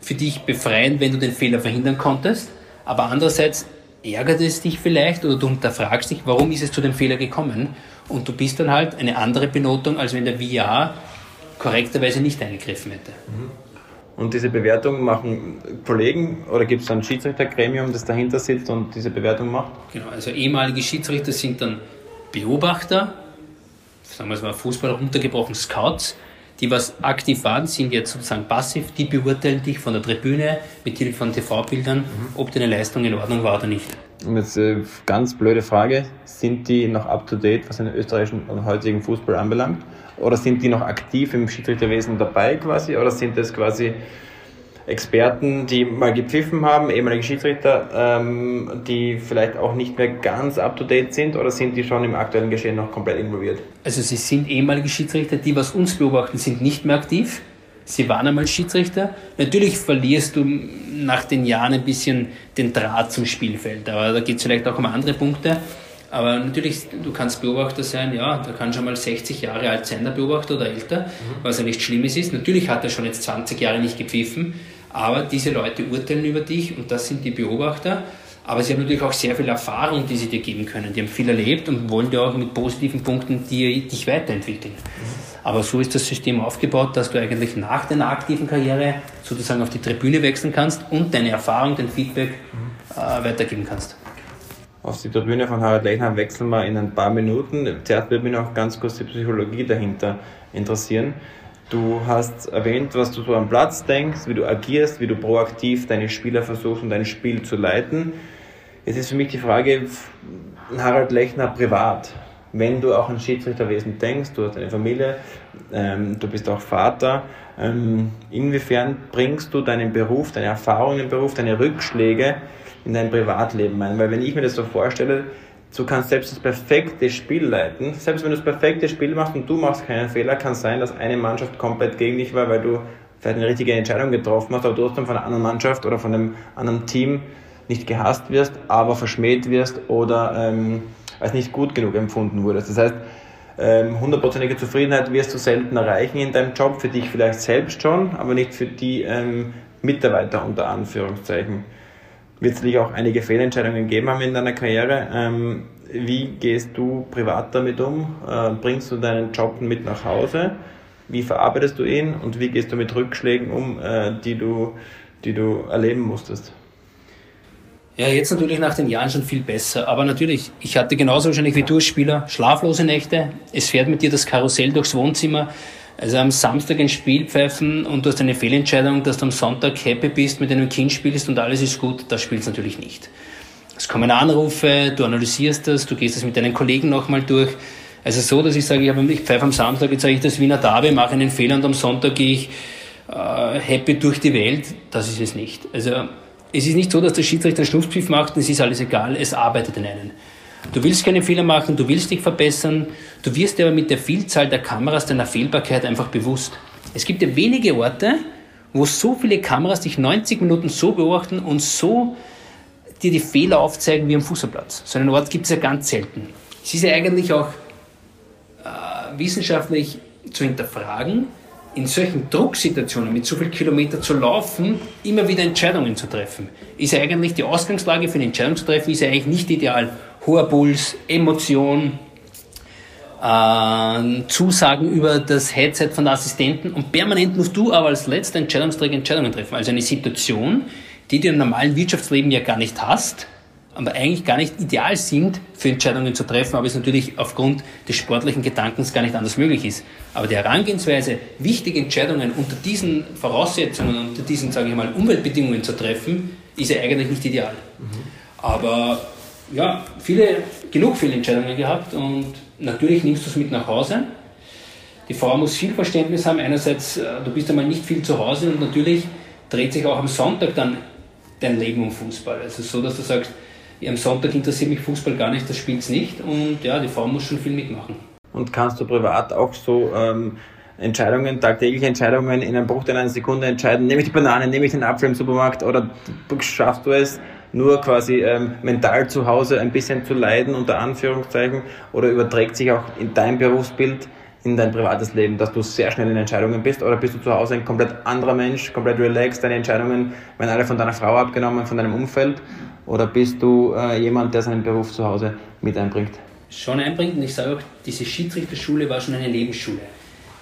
für dich befreiend, wenn du den Fehler verhindern konntest, aber andererseits ärgert es dich vielleicht oder du hinterfragst dich, warum ist es zu dem Fehler gekommen und du bist dann halt eine andere Benotung, als wenn der VR korrekterweise nicht eingegriffen hätte. Mhm. Und diese Bewertung machen Kollegen oder gibt es ein Schiedsrichtergremium, das dahinter sitzt und diese Bewertung macht? Genau, also ehemalige Schiedsrichter sind dann Beobachter, sagen wir es mal Fußball runtergebrochen, Scouts, die was aktiv waren, sind jetzt sozusagen passiv, die beurteilen dich von der Tribüne mit Hilfe von TV-Bildern, mhm. ob deine Leistung in Ordnung war oder nicht. Und jetzt äh, ganz blöde Frage, sind die noch up to date, was den österreichischen und heutigen Fußball anbelangt? Oder sind die noch aktiv im Schiedsrichterwesen dabei quasi? Oder sind das quasi Experten, die mal gepfiffen haben, ehemalige Schiedsrichter, ähm, die vielleicht auch nicht mehr ganz up-to-date sind oder sind die schon im aktuellen Geschehen noch komplett involviert? Also sie sind ehemalige Schiedsrichter, die was uns beobachten, sind nicht mehr aktiv. Sie waren einmal Schiedsrichter. Natürlich verlierst du nach den Jahren ein bisschen den Draht zum Spielfeld, aber da geht es vielleicht auch um andere Punkte. Aber natürlich, du kannst Beobachter sein, ja, da kann schon mal 60 Jahre alt sein, der Beobachter oder älter, mhm. was ja nichts Schlimmes ist. Natürlich hat er schon jetzt 20 Jahre nicht gepfiffen, aber diese Leute urteilen über dich und das sind die Beobachter. Aber sie haben natürlich auch sehr viel Erfahrung, die sie dir geben können. Die haben viel erlebt und wollen dir auch mit positiven Punkten die, dich weiterentwickeln. Aber so ist das System aufgebaut, dass du eigentlich nach deiner aktiven Karriere sozusagen auf die Tribüne wechseln kannst und deine Erfahrung, dein Feedback äh, weitergeben kannst auf die Tribüne von Harald Lechner wechseln wir in ein paar Minuten. Zuerst würde mich noch ganz kurz die Psychologie dahinter interessieren. Du hast erwähnt, was du so am Platz denkst, wie du agierst, wie du proaktiv deine Spieler versuchst und dein Spiel zu leiten. Jetzt ist für mich die Frage, Harald Lechner privat, wenn du auch an Schiedsrichterwesen denkst, du hast eine Familie, ähm, du bist auch Vater, ähm, inwiefern bringst du deinen Beruf, deine Erfahrungen im Beruf, deine Rückschläge in dein Privatleben ein. Weil wenn ich mir das so vorstelle, du kannst selbst das perfekte Spiel leiten. Selbst wenn du das perfekte Spiel machst und du machst keinen Fehler, kann es sein, dass eine Mannschaft komplett gegen dich war, weil du vielleicht eine richtige Entscheidung getroffen hast, aber du trotzdem von einer anderen Mannschaft oder von einem anderen Team nicht gehasst wirst, aber verschmäht wirst oder ähm, als nicht gut genug empfunden wurdest. Das heißt, ähm, hundertprozentige Zufriedenheit wirst du selten erreichen in deinem Job, für dich vielleicht selbst schon, aber nicht für die ähm, Mitarbeiter unter Anführungszeichen wird es auch einige Fehlentscheidungen geben haben in deiner Karriere. Ähm, wie gehst du privat damit um? Äh, bringst du deinen Job mit nach Hause? Wie verarbeitest du ihn und wie gehst du mit Rückschlägen um, äh, die, du, die du erleben musstest? Ja, jetzt natürlich nach den Jahren schon viel besser. Aber natürlich, ich hatte genauso wahrscheinlich wie du Spieler schlaflose Nächte. Es fährt mit dir das Karussell durchs Wohnzimmer. Also am Samstag ein Spiel pfeifen und du hast eine Fehlentscheidung, dass du am Sonntag happy bist, mit einem Kind spielst und alles ist gut, das spielst du natürlich nicht. Es kommen Anrufe, du analysierst das, du gehst das mit deinen Kollegen nochmal durch. Also so, dass ich sage, ich, ich pfeife am Samstag, jetzt sage ich das Wiener Derby, mache einen Fehler und am Sonntag gehe ich äh, happy durch die Welt. Das ist es nicht. Also es ist nicht so, dass der Schiedsrichter einen Schlusspfiff macht und es ist alles egal, es arbeitet in einen. Du willst keine Fehler machen, du willst dich verbessern, du wirst dir aber mit der Vielzahl der Kameras deiner Fehlbarkeit einfach bewusst. Es gibt ja wenige Orte, wo so viele Kameras dich 90 Minuten so beobachten und so dir die Fehler aufzeigen wie am Fußballplatz. So einen Ort gibt es ja ganz selten. Es ist ja eigentlich auch äh, wissenschaftlich zu hinterfragen, in solchen Drucksituationen mit so viel Kilometer zu laufen, immer wieder Entscheidungen zu treffen. Ist ja eigentlich die Ausgangslage für eine Entscheidung zu treffen, ist ja eigentlich nicht ideal. Hoher Puls, Emotion, äh, Zusagen über das Headset von der Assistenten und permanent musst du aber als letzter Entscheidungsträger Entscheidungen treffen. Also eine Situation, die du im normalen Wirtschaftsleben ja gar nicht hast, aber eigentlich gar nicht ideal sind, für Entscheidungen zu treffen, aber es natürlich aufgrund des sportlichen Gedankens gar nicht anders möglich ist. Aber die Herangehensweise, wichtige Entscheidungen unter diesen Voraussetzungen, unter diesen, sage ich mal, Umweltbedingungen zu treffen, ist ja eigentlich nicht ideal. Mhm. Aber ja, viele, genug Fehlentscheidungen gehabt und natürlich nimmst du es mit nach Hause. Die Frau muss viel Verständnis haben. Einerseits, äh, du bist einmal nicht viel zu Hause und natürlich dreht sich auch am Sonntag dann dein Leben um Fußball. Also so, dass du sagst, am Sonntag interessiert mich Fußball gar nicht, das spielt es nicht und ja, die Frau muss schon viel mitmachen. Und kannst du privat auch so ähm, Entscheidungen, tagtägliche Entscheidungen in einem Bruchteil einer Sekunde entscheiden, nehme ich die Banane, nehme ich den Apfel im Supermarkt oder schaffst du es nur quasi ähm, mental zu Hause ein bisschen zu leiden, unter Anführungszeichen, oder überträgt sich auch in dein Berufsbild in dein privates Leben, dass du sehr schnell in Entscheidungen bist oder bist du zu Hause ein komplett anderer Mensch, komplett relaxed, deine Entscheidungen werden alle von deiner Frau abgenommen, von deinem Umfeld oder bist du äh, jemand, der seinen Beruf zu Hause mit einbringt? Schon einbringt und ich sage auch, diese Schiedsrichterschule war schon eine Lebensschule.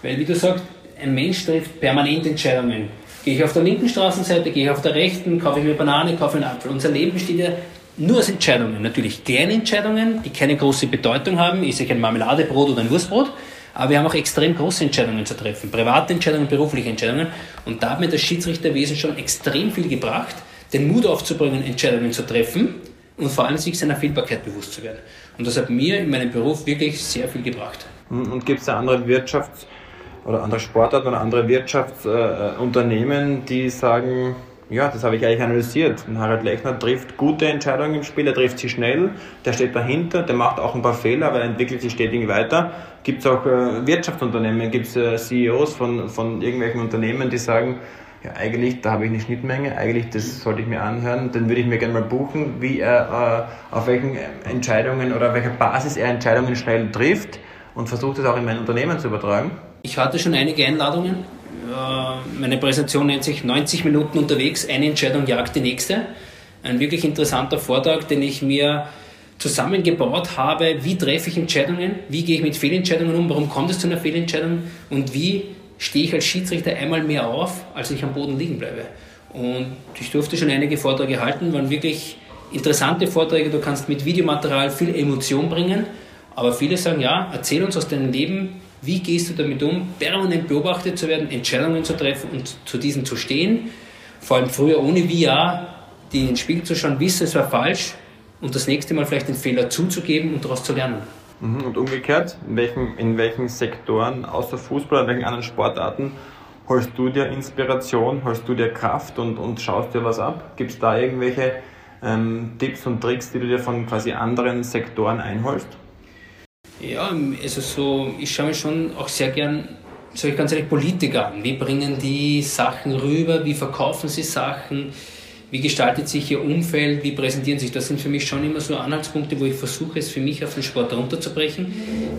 Weil wie du sagst, ein Mensch trifft permanent Entscheidungen. Gehe ich auf der linken Straßenseite, gehe ich auf der rechten, kaufe ich mir Banane, kaufe einen Apfel. Unser Leben besteht ja nur aus Entscheidungen. Natürlich kleine Entscheidungen, die keine große Bedeutung haben. Ist ich ein Marmeladebrot oder ein Wurstbrot? Aber wir haben auch extrem große Entscheidungen zu treffen. Private Entscheidungen, berufliche Entscheidungen. Und da hat mir das Schiedsrichterwesen schon extrem viel gebracht, den Mut aufzubringen, Entscheidungen zu treffen und vor allem sich seiner Fehlbarkeit bewusst zu werden. Und das hat mir in meinem Beruf wirklich sehr viel gebracht. Und gibt es da andere Wirtschafts- oder andere Sportarten oder andere Wirtschaftsunternehmen, die sagen, ja, das habe ich eigentlich analysiert. Und Harald Lechner trifft gute Entscheidungen im Spiel, er trifft sie schnell, der steht dahinter, der macht auch ein paar Fehler, aber er entwickelt sich stetig weiter. Gibt es auch äh, Wirtschaftsunternehmen, gibt es äh, CEOs von, von irgendwelchen Unternehmen, die sagen, ja, eigentlich, da habe ich eine Schnittmenge, eigentlich, das sollte ich mir anhören, den würde ich mir gerne mal buchen, wie er, äh, auf welchen Entscheidungen oder auf welcher Basis er Entscheidungen schnell trifft und versucht es auch in mein Unternehmen zu übertragen. Ich hatte schon einige Einladungen. Meine Präsentation nennt sich 90 Minuten unterwegs, eine Entscheidung jagt die nächste. Ein wirklich interessanter Vortrag, den ich mir zusammengebaut habe, wie treffe ich Entscheidungen, wie gehe ich mit Fehlentscheidungen um, warum kommt es zu einer Fehlentscheidung? Und wie stehe ich als Schiedsrichter einmal mehr auf, als ich am Boden liegen bleibe. Und ich durfte schon einige Vorträge halten, waren wirklich interessante Vorträge, du kannst mit Videomaterial viel Emotion bringen, aber viele sagen, ja, erzähl uns aus deinem Leben, wie gehst du damit um, permanent beobachtet zu werden, Entscheidungen zu treffen und zu diesen zu stehen? Vor allem früher ohne VR, die in den Spiegel zu schauen, wissen, es war falsch und das nächste Mal vielleicht den Fehler zuzugeben und daraus zu lernen. Mhm, und umgekehrt, in welchen, in welchen Sektoren außer Fußball, in welchen anderen Sportarten holst du dir Inspiration, holst du dir Kraft und, und schaust dir was ab? Gibt es da irgendwelche ähm, Tipps und Tricks, die du dir von quasi anderen Sektoren einholst? Ja, also so, ich schaue mir schon auch sehr gern, sage ich ganz ehrlich, Politiker an. Wie bringen die Sachen rüber? Wie verkaufen sie Sachen? Wie gestaltet sich ihr Umfeld? Wie präsentieren sich? Das sind für mich schon immer so Anhaltspunkte, wo ich versuche, es für mich auf den Sport runterzubrechen,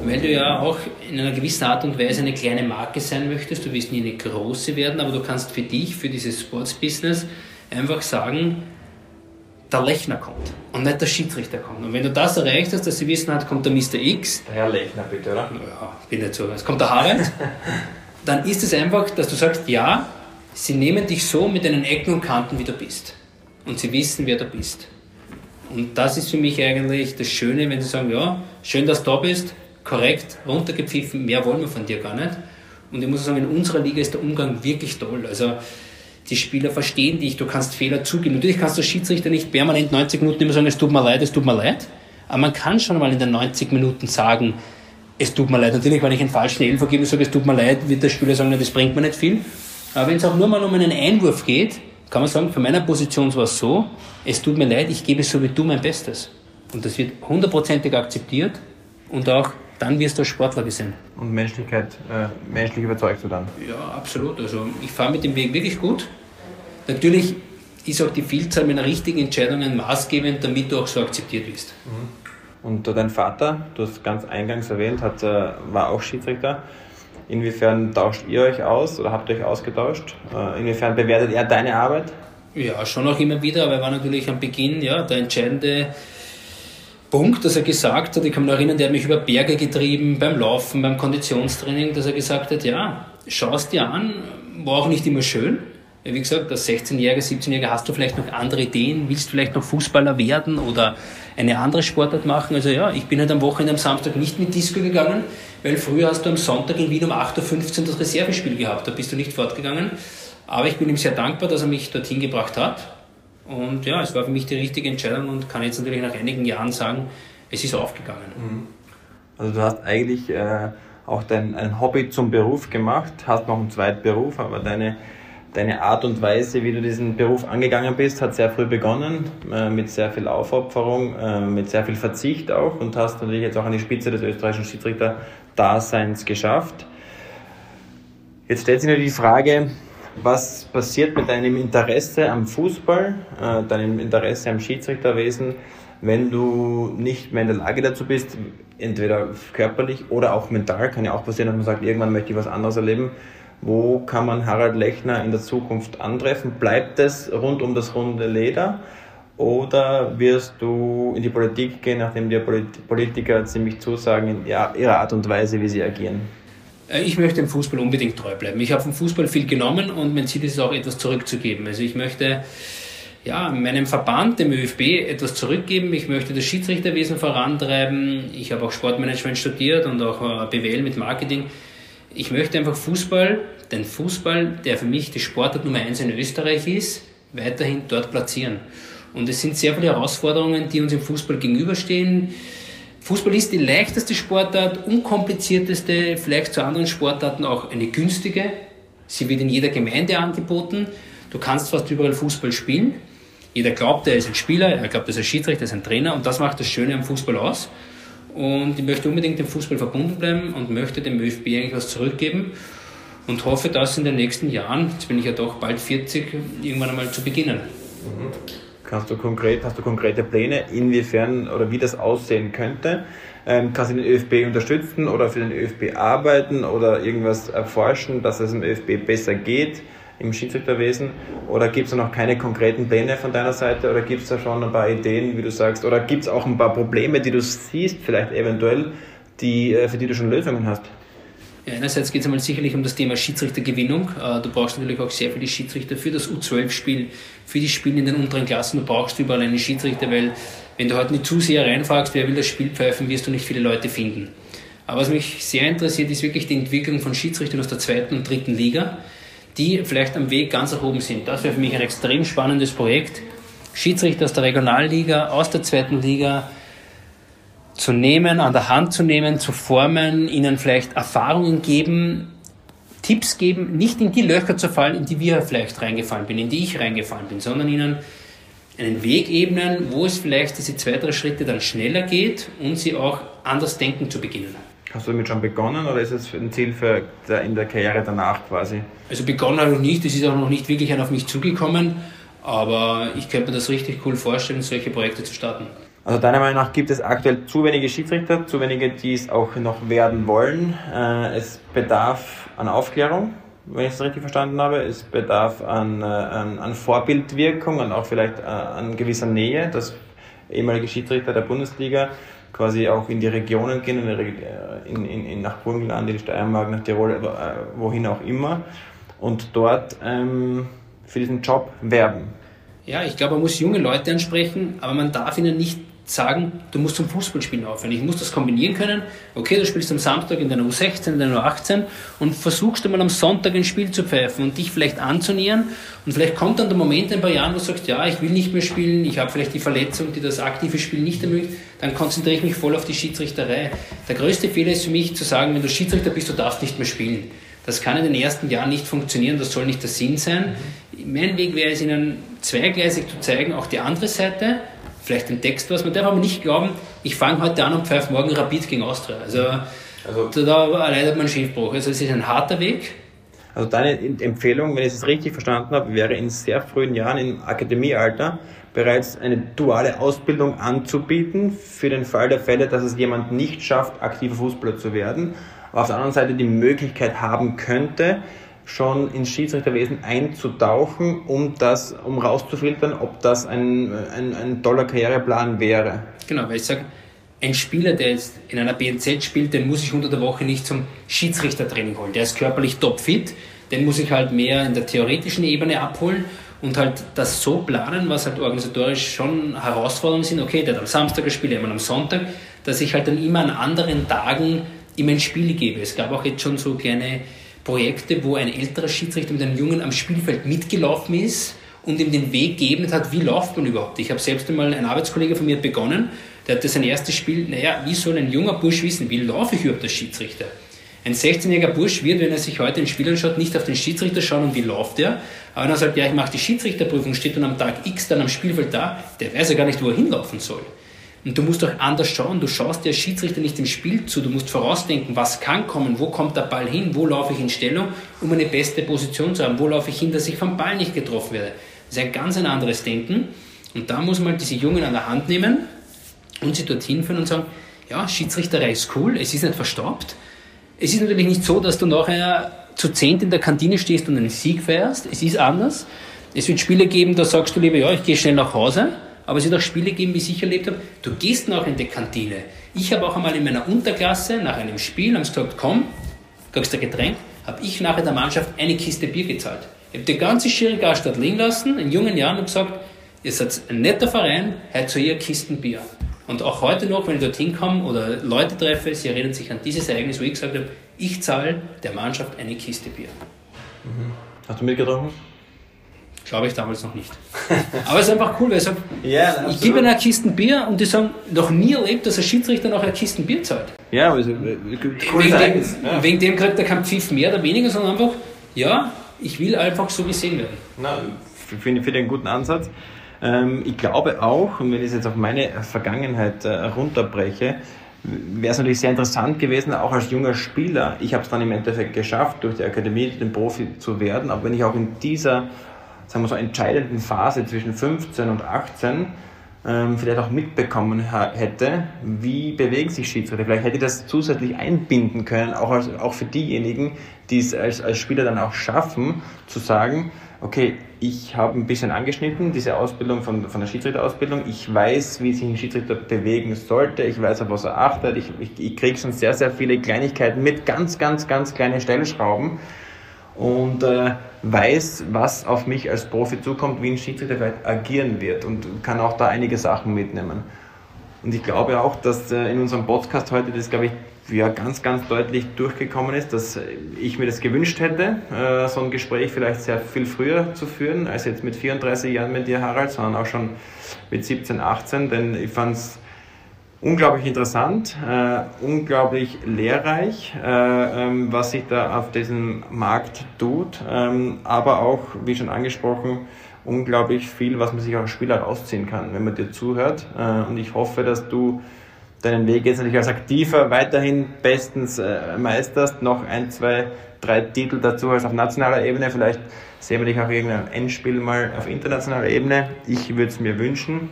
weil du ja auch in einer gewissen Art und Weise eine kleine Marke sein möchtest. Du wirst nie eine große werden, aber du kannst für dich, für dieses Sportsbusiness einfach sagen, der Lechner kommt und nicht der Schiedsrichter kommt. Und wenn du das erreicht hast, dass sie wissen hat, kommt der Mr. X. Der Herr Lechner, bitte, oder? Ja, bin nicht so. Es kommt der Harald. <laughs> dann ist es einfach, dass du sagst, ja, sie nehmen dich so mit deinen Ecken und Kanten, wie du bist. Und sie wissen, wer du bist. Und das ist für mich eigentlich das Schöne, wenn sie sagen, ja, schön, dass du da bist, korrekt, runtergepfiffen, mehr wollen wir von dir gar nicht. Und ich muss sagen, in unserer Liga ist der Umgang wirklich toll. Also die Spieler verstehen dich, du kannst Fehler zugeben. Natürlich kannst du Schiedsrichter nicht permanent 90 Minuten immer sagen, es tut mir leid, es tut mir leid. Aber man kann schon mal in den 90 Minuten sagen, es tut mir leid. Natürlich, wenn ich einen falschen Elfer gebe und sage, es tut mir leid, wird der Spieler sagen, das bringt mir nicht viel. Aber wenn es auch nur mal um einen Einwurf geht, kann man sagen, von meiner Position war es so, es tut mir leid, ich gebe so wie du mein Bestes. Und das wird hundertprozentig akzeptiert und auch dann wirst du als Sportler gesehen. Und Menschlichkeit, äh, menschlich überzeugst du dann? Ja, absolut. Also ich fahre mit dem Weg wirklich gut. Natürlich ist auch die Vielzahl meiner richtigen Entscheidungen maßgebend, damit du auch so akzeptiert wirst. Mhm. Und dein Vater, du hast ganz eingangs erwähnt, hat, äh, war auch Schiedsrichter. Inwiefern tauscht ihr euch aus oder habt ihr euch ausgetauscht? Äh, inwiefern bewertet er deine Arbeit? Ja, schon auch immer wieder, aber er war natürlich am Beginn ja, der entscheidende Punkt, dass er gesagt hat, ich kann mich noch erinnern, der hat mich über Berge getrieben beim Laufen, beim Konditionstraining, dass er gesagt hat, ja, schau es dir an, war auch nicht immer schön, wie gesagt, als 16-Jähriger, 17-Jähriger hast du vielleicht noch andere Ideen, willst vielleicht noch Fußballer werden oder eine andere Sportart machen. Also ja, ich bin halt am Wochenende am Samstag nicht mit Disco gegangen, weil früher hast du am Sonntag in Wien um 8.15 Uhr das Reservespiel gehabt, da bist du nicht fortgegangen. Aber ich bin ihm sehr dankbar, dass er mich dorthin gebracht hat. Und ja, es war für mich die richtige Entscheidung und kann jetzt natürlich nach einigen Jahren sagen, es ist aufgegangen. Mhm. Also du hast eigentlich äh, auch dein ein Hobby zum Beruf gemacht, hast noch einen zweiten Beruf, aber deine deine Art und Weise, wie du diesen Beruf angegangen bist, hat sehr früh begonnen, äh, mit sehr viel Aufopferung, äh, mit sehr viel Verzicht auch und hast natürlich jetzt auch an die Spitze des österreichischen Schiedsrichter-Daseins geschafft. Jetzt stellt sich natürlich die Frage, was passiert mit deinem Interesse am Fußball, äh, deinem Interesse am Schiedsrichterwesen, wenn du nicht mehr in der Lage dazu bist, entweder körperlich oder auch mental, kann ja auch passieren, dass man sagt, irgendwann möchte ich was anderes erleben. Wo kann man Harald Lechner in der Zukunft antreffen? Bleibt es rund um das runde Leder? Oder wirst du in die Politik gehen, nachdem dir Politiker ziemlich zusagen in ihrer Art und Weise, wie sie agieren? Äh, ich möchte dem Fußball unbedingt treu bleiben. Ich habe vom Fußball viel genommen und mein Ziel ist es auch, etwas zurückzugeben. Also ich möchte ja, meinem Verband, dem ÖFB, etwas zurückgeben. Ich möchte das Schiedsrichterwesen vorantreiben. Ich habe auch Sportmanagement studiert und auch äh, BWL mit Marketing. Ich möchte einfach Fußball, den Fußball, der für mich die Sportart Nummer eins in Österreich ist, weiterhin dort platzieren. Und es sind sehr viele Herausforderungen, die uns im Fußball gegenüberstehen. Fußball ist die leichteste Sportart, unkomplizierteste, vielleicht zu anderen Sportarten auch eine günstige. Sie wird in jeder Gemeinde angeboten. Du kannst fast überall Fußball spielen. Jeder glaubt, er ist ein Spieler, er glaubt, er ist ein Schiedsrichter, er ist ein Trainer und das macht das Schöne am Fußball aus. Und ich möchte unbedingt dem Fußball verbunden bleiben und möchte dem ÖFB eigentlich was zurückgeben und hoffe, das in den nächsten Jahren, jetzt bin ich ja doch bald 40, irgendwann einmal zu beginnen. Mhm. Kannst du konkret, hast du konkrete Pläne, inwiefern oder wie das aussehen könnte? Ähm, kannst du den ÖFB unterstützen oder für den ÖFB arbeiten oder irgendwas erforschen, dass es im ÖFB besser geht? Im Schiedsrichterwesen? Oder gibt es noch keine konkreten Pläne von deiner Seite? Oder gibt es da schon ein paar Ideen, wie du sagst? Oder gibt es auch ein paar Probleme, die du siehst, vielleicht eventuell, die, äh, für die du schon Lösungen hast? Ja, einerseits geht es einmal sicherlich um das Thema Schiedsrichtergewinnung. Äh, du brauchst natürlich auch sehr viele Schiedsrichter für das U12-Spiel, für die Spiele in den unteren Klassen. Du brauchst überall einen Schiedsrichter, weil wenn du heute nicht zu sehr reinfragst, wer will das Spiel pfeifen, wirst du nicht viele Leute finden. Aber was mich sehr interessiert, ist wirklich die Entwicklung von Schiedsrichtern aus der zweiten und dritten Liga die vielleicht am Weg ganz oben sind. Das wäre für mich ein extrem spannendes Projekt. Schiedsrichter aus der Regionalliga, aus der zweiten Liga zu nehmen, an der Hand zu nehmen, zu formen, ihnen vielleicht Erfahrungen geben, Tipps geben, nicht in die Löcher zu fallen, in die wir vielleicht reingefallen bin, in die ich reingefallen bin, sondern ihnen einen Weg ebnen, wo es vielleicht diese zwei, drei Schritte dann schneller geht und sie auch anders denken zu beginnen. Hast du damit schon begonnen oder ist es ein Ziel für in der Karriere danach quasi? Also begonnen habe ich nicht, es ist auch noch nicht wirklich einer auf mich zugekommen, aber ich könnte mir das richtig cool vorstellen, solche Projekte zu starten. Also deiner Meinung nach gibt es aktuell zu wenige Schiedsrichter, zu wenige, die es auch noch werden wollen. Äh, es bedarf an Aufklärung, wenn ich es richtig verstanden habe. Es bedarf an, äh, an, an Vorbildwirkung und auch vielleicht äh, an gewisser Nähe, dass ehemalige Schiedsrichter der Bundesliga quasi auch in die Regionen gehen, in, in, in, nach Burgenland, in Steiermark, nach Tirol, äh, wohin auch immer und dort ähm, für diesen Job werben. Ja, ich glaube, man muss junge Leute ansprechen, aber man darf ihnen nicht sagen, du musst zum Fußballspielen aufhören. Ich muss das kombinieren können. Okay, du spielst am Samstag in deiner U16, in deiner U18 und versuchst einmal am Sonntag ein Spiel zu pfeifen und dich vielleicht anzunähern. Und vielleicht kommt dann der Moment in ein paar Jahren, wo du sagst, ja, ich will nicht mehr spielen, ich habe vielleicht die Verletzung, die das aktive Spiel nicht ermöglicht, dann konzentriere ich mich voll auf die Schiedsrichterei. Der größte Fehler ist für mich zu sagen, wenn du Schiedsrichter bist, du darfst nicht mehr spielen. Das kann in den ersten Jahren nicht funktionieren, das soll nicht der Sinn sein. Mein Weg wäre es, Ihnen zweigleisig zu zeigen, auch die andere Seite, vielleicht den Text was. Man darf aber nicht glauben, ich fange heute an und pfeife morgen Rapid gegen Austria. Also, also da erleidet man Schiffbruch. Also es ist ein harter Weg. Also deine Empfehlung, wenn ich es richtig verstanden habe, wäre in sehr frühen Jahren im Akademiealter bereits eine duale Ausbildung anzubieten für den Fall der Fälle, dass es jemand nicht schafft, aktiver Fußballer zu werden, aber auf der anderen Seite die Möglichkeit haben könnte, schon ins Schiedsrichterwesen einzutauchen, um das, um rauszufiltern, ob das ein, ein, ein toller Karriereplan wäre. Genau, weil ich sage, ein Spieler, der jetzt in einer BNZ spielt, den muss ich unter der Woche nicht zum Schiedsrichtertraining holen. Der ist körperlich topfit, den muss ich halt mehr in der theoretischen Ebene abholen und halt das so planen, was halt organisatorisch schon Herausforderungen sind. Okay, der hat am Samstag gespielt, hat am Sonntag, dass ich halt dann immer an anderen Tagen ihm ein Spiel gebe. Es gab auch jetzt schon so kleine Projekte, wo ein älterer Schiedsrichter mit einem Jungen am Spielfeld mitgelaufen ist und ihm den Weg gegeben hat, wie läuft man überhaupt. Ich habe selbst einmal, ein Arbeitskollege von mir hat begonnen, der hatte sein erstes Spiel, naja, wie soll ein junger Bursch wissen, wie laufe ich überhaupt als Schiedsrichter? Ein 16-jähriger Bursch wird, wenn er sich heute ein Spiel anschaut, nicht auf den Schiedsrichter schauen und wie läuft er, aber wenn er sagt, ja, ich mache die Schiedsrichterprüfung, steht dann am Tag X dann am Spielfeld da, der weiß ja gar nicht, wo er hinlaufen soll. Und du musst auch anders schauen. Du schaust als Schiedsrichter nicht im Spiel zu. Du musst vorausdenken, was kann kommen, wo kommt der Ball hin, wo laufe ich in Stellung, um eine beste Position zu haben, wo laufe ich hin, dass ich vom Ball nicht getroffen werde. Das ist ein ganz ein anderes Denken. Und da muss man diese Jungen an der Hand nehmen, und sie dorthin führen und sagen, ja, Schiedsrichterei ist cool, es ist nicht verstaubt. Es ist natürlich nicht so, dass du nachher zu zehnt in der Kantine stehst und einen Sieg feierst. Es ist anders. Es wird Spiele geben, da sagst du lieber, ja, ich gehe schnell nach Hause. Aber es wird auch Spiele geben, wie ich erlebt habe, du gehst noch in die Kantine. Ich habe auch einmal in meiner Unterklasse nach einem Spiel, sie gesagt, komm, kriegst du ein Getränk, habe ich nachher der Mannschaft eine Kiste Bier gezahlt. Ich habe die ganze Schirigarstadt liegen lassen, in jungen Jahren, und gesagt, ihr seid ein netter Verein, heute zu ihr Kisten Bier. Und auch heute noch, wenn ich dorthin komme oder Leute treffe, sie erinnern sich an dieses Ereignis, wo ich gesagt habe, ich zahle der Mannschaft eine Kiste Bier. Mhm. Hast du mitgetrunken? Glaube ich damals noch nicht. Aber es ist einfach cool, weil ich sage, ja, ich gebe ihnen eine Kiste Bier und die sagen, noch nie erlebt, dass ein Schiedsrichter noch eine Kiste Bier zahlt. Ja, also, wegen, dem, ja. wegen dem kriegt er kein Pfiff mehr oder weniger, sondern einfach, ja, ich will einfach so gesehen werden. Na, finde find einen guten Ansatz. Ähm, ich glaube auch, und wenn ich es jetzt auf meine Vergangenheit äh, runterbreche, wäre es natürlich sehr interessant gewesen, auch als junger Spieler. Ich habe es dann im Endeffekt geschafft, durch die Akademie den Profi zu werden. Aber wenn ich auch in dieser, sagen wir so, entscheidenden Phase zwischen 15 und 18 ähm, vielleicht auch mitbekommen hätte, wie bewegen sich Schiedsrichter. Vielleicht hätte ich das zusätzlich einbinden können, auch, als, auch für diejenigen, die es als, als Spieler dann auch schaffen, zu sagen, okay, ich habe ein bisschen angeschnitten, diese Ausbildung von, von der Schiedsrichterausbildung. Ich weiß, wie sich ein Schiedsrichter bewegen sollte. Ich weiß, auf was er achtet. Ich, ich, ich kriege schon sehr, sehr viele Kleinigkeiten mit, ganz, ganz, ganz kleine Stellschrauben. Und äh, weiß, was auf mich als Profi zukommt, wie ein Schiedsrichter agieren wird und kann auch da einige Sachen mitnehmen. Und ich glaube auch, dass äh, in unserem Podcast heute das, glaube ich, ja, ganz, ganz deutlich durchgekommen ist, dass ich mir das gewünscht hätte, äh, so ein Gespräch vielleicht sehr viel früher zu führen, als jetzt mit 34 Jahren mit dir, Harald, sondern auch schon mit 17, 18, denn ich fand es unglaublich interessant, äh, unglaublich lehrreich, äh, ähm, was sich da auf diesem Markt tut, ähm, aber auch, wie schon angesprochen, unglaublich viel, was man sich auch als Spieler rausziehen kann, wenn man dir zuhört. Äh, und ich hoffe, dass du deinen Weg jetzt natürlich als Aktiver weiterhin bestens äh, meisterst. Noch ein, zwei, drei Titel dazu als auf nationaler Ebene. Vielleicht sehen wir dich auch irgendein Endspiel mal auf internationaler Ebene. Ich würde es mir wünschen.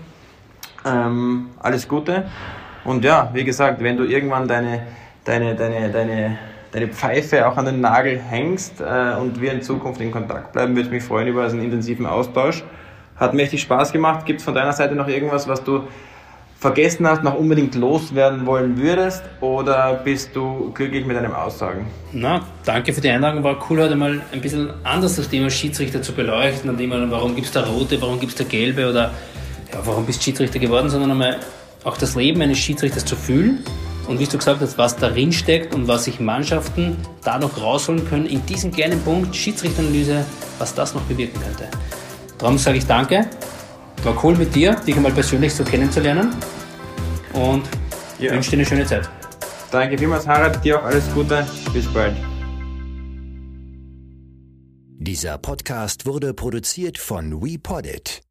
Ähm, alles Gute. Und ja, wie gesagt, wenn du irgendwann deine, deine, deine, deine, deine Pfeife auch an den Nagel hängst äh, und wir in Zukunft in Kontakt bleiben, würde ich mich freuen über einen intensiven Austausch. Hat mächtig Spaß gemacht. Gibt es von deiner Seite noch irgendwas, was du vergessen hast, noch unbedingt loswerden wollen würdest oder bist du glücklich mit deinen Aussagen? Na, danke für die Einladung. War cool, heute mal ein bisschen anders das Thema Schiedsrichter zu beleuchten und immer, warum gibt es da rote, warum gibt es da gelbe oder ja, warum bist du Schiedsrichter geworden, sondern einmal auch das Leben eines Schiedsrichters zu fühlen und wie du gesagt hast, was darin steckt und was sich Mannschaften da noch rausholen können in diesem kleinen Punkt Schiedsrichteranalyse, was das noch bewirken könnte. Darum sage ich danke war cool mit dir, dich einmal persönlich so kennenzulernen und ja. wünsche dir eine schöne Zeit. Danke vielmals, Harald. Dir auch alles Gute. Bis bald. Dieser Podcast wurde produziert von WePoddit.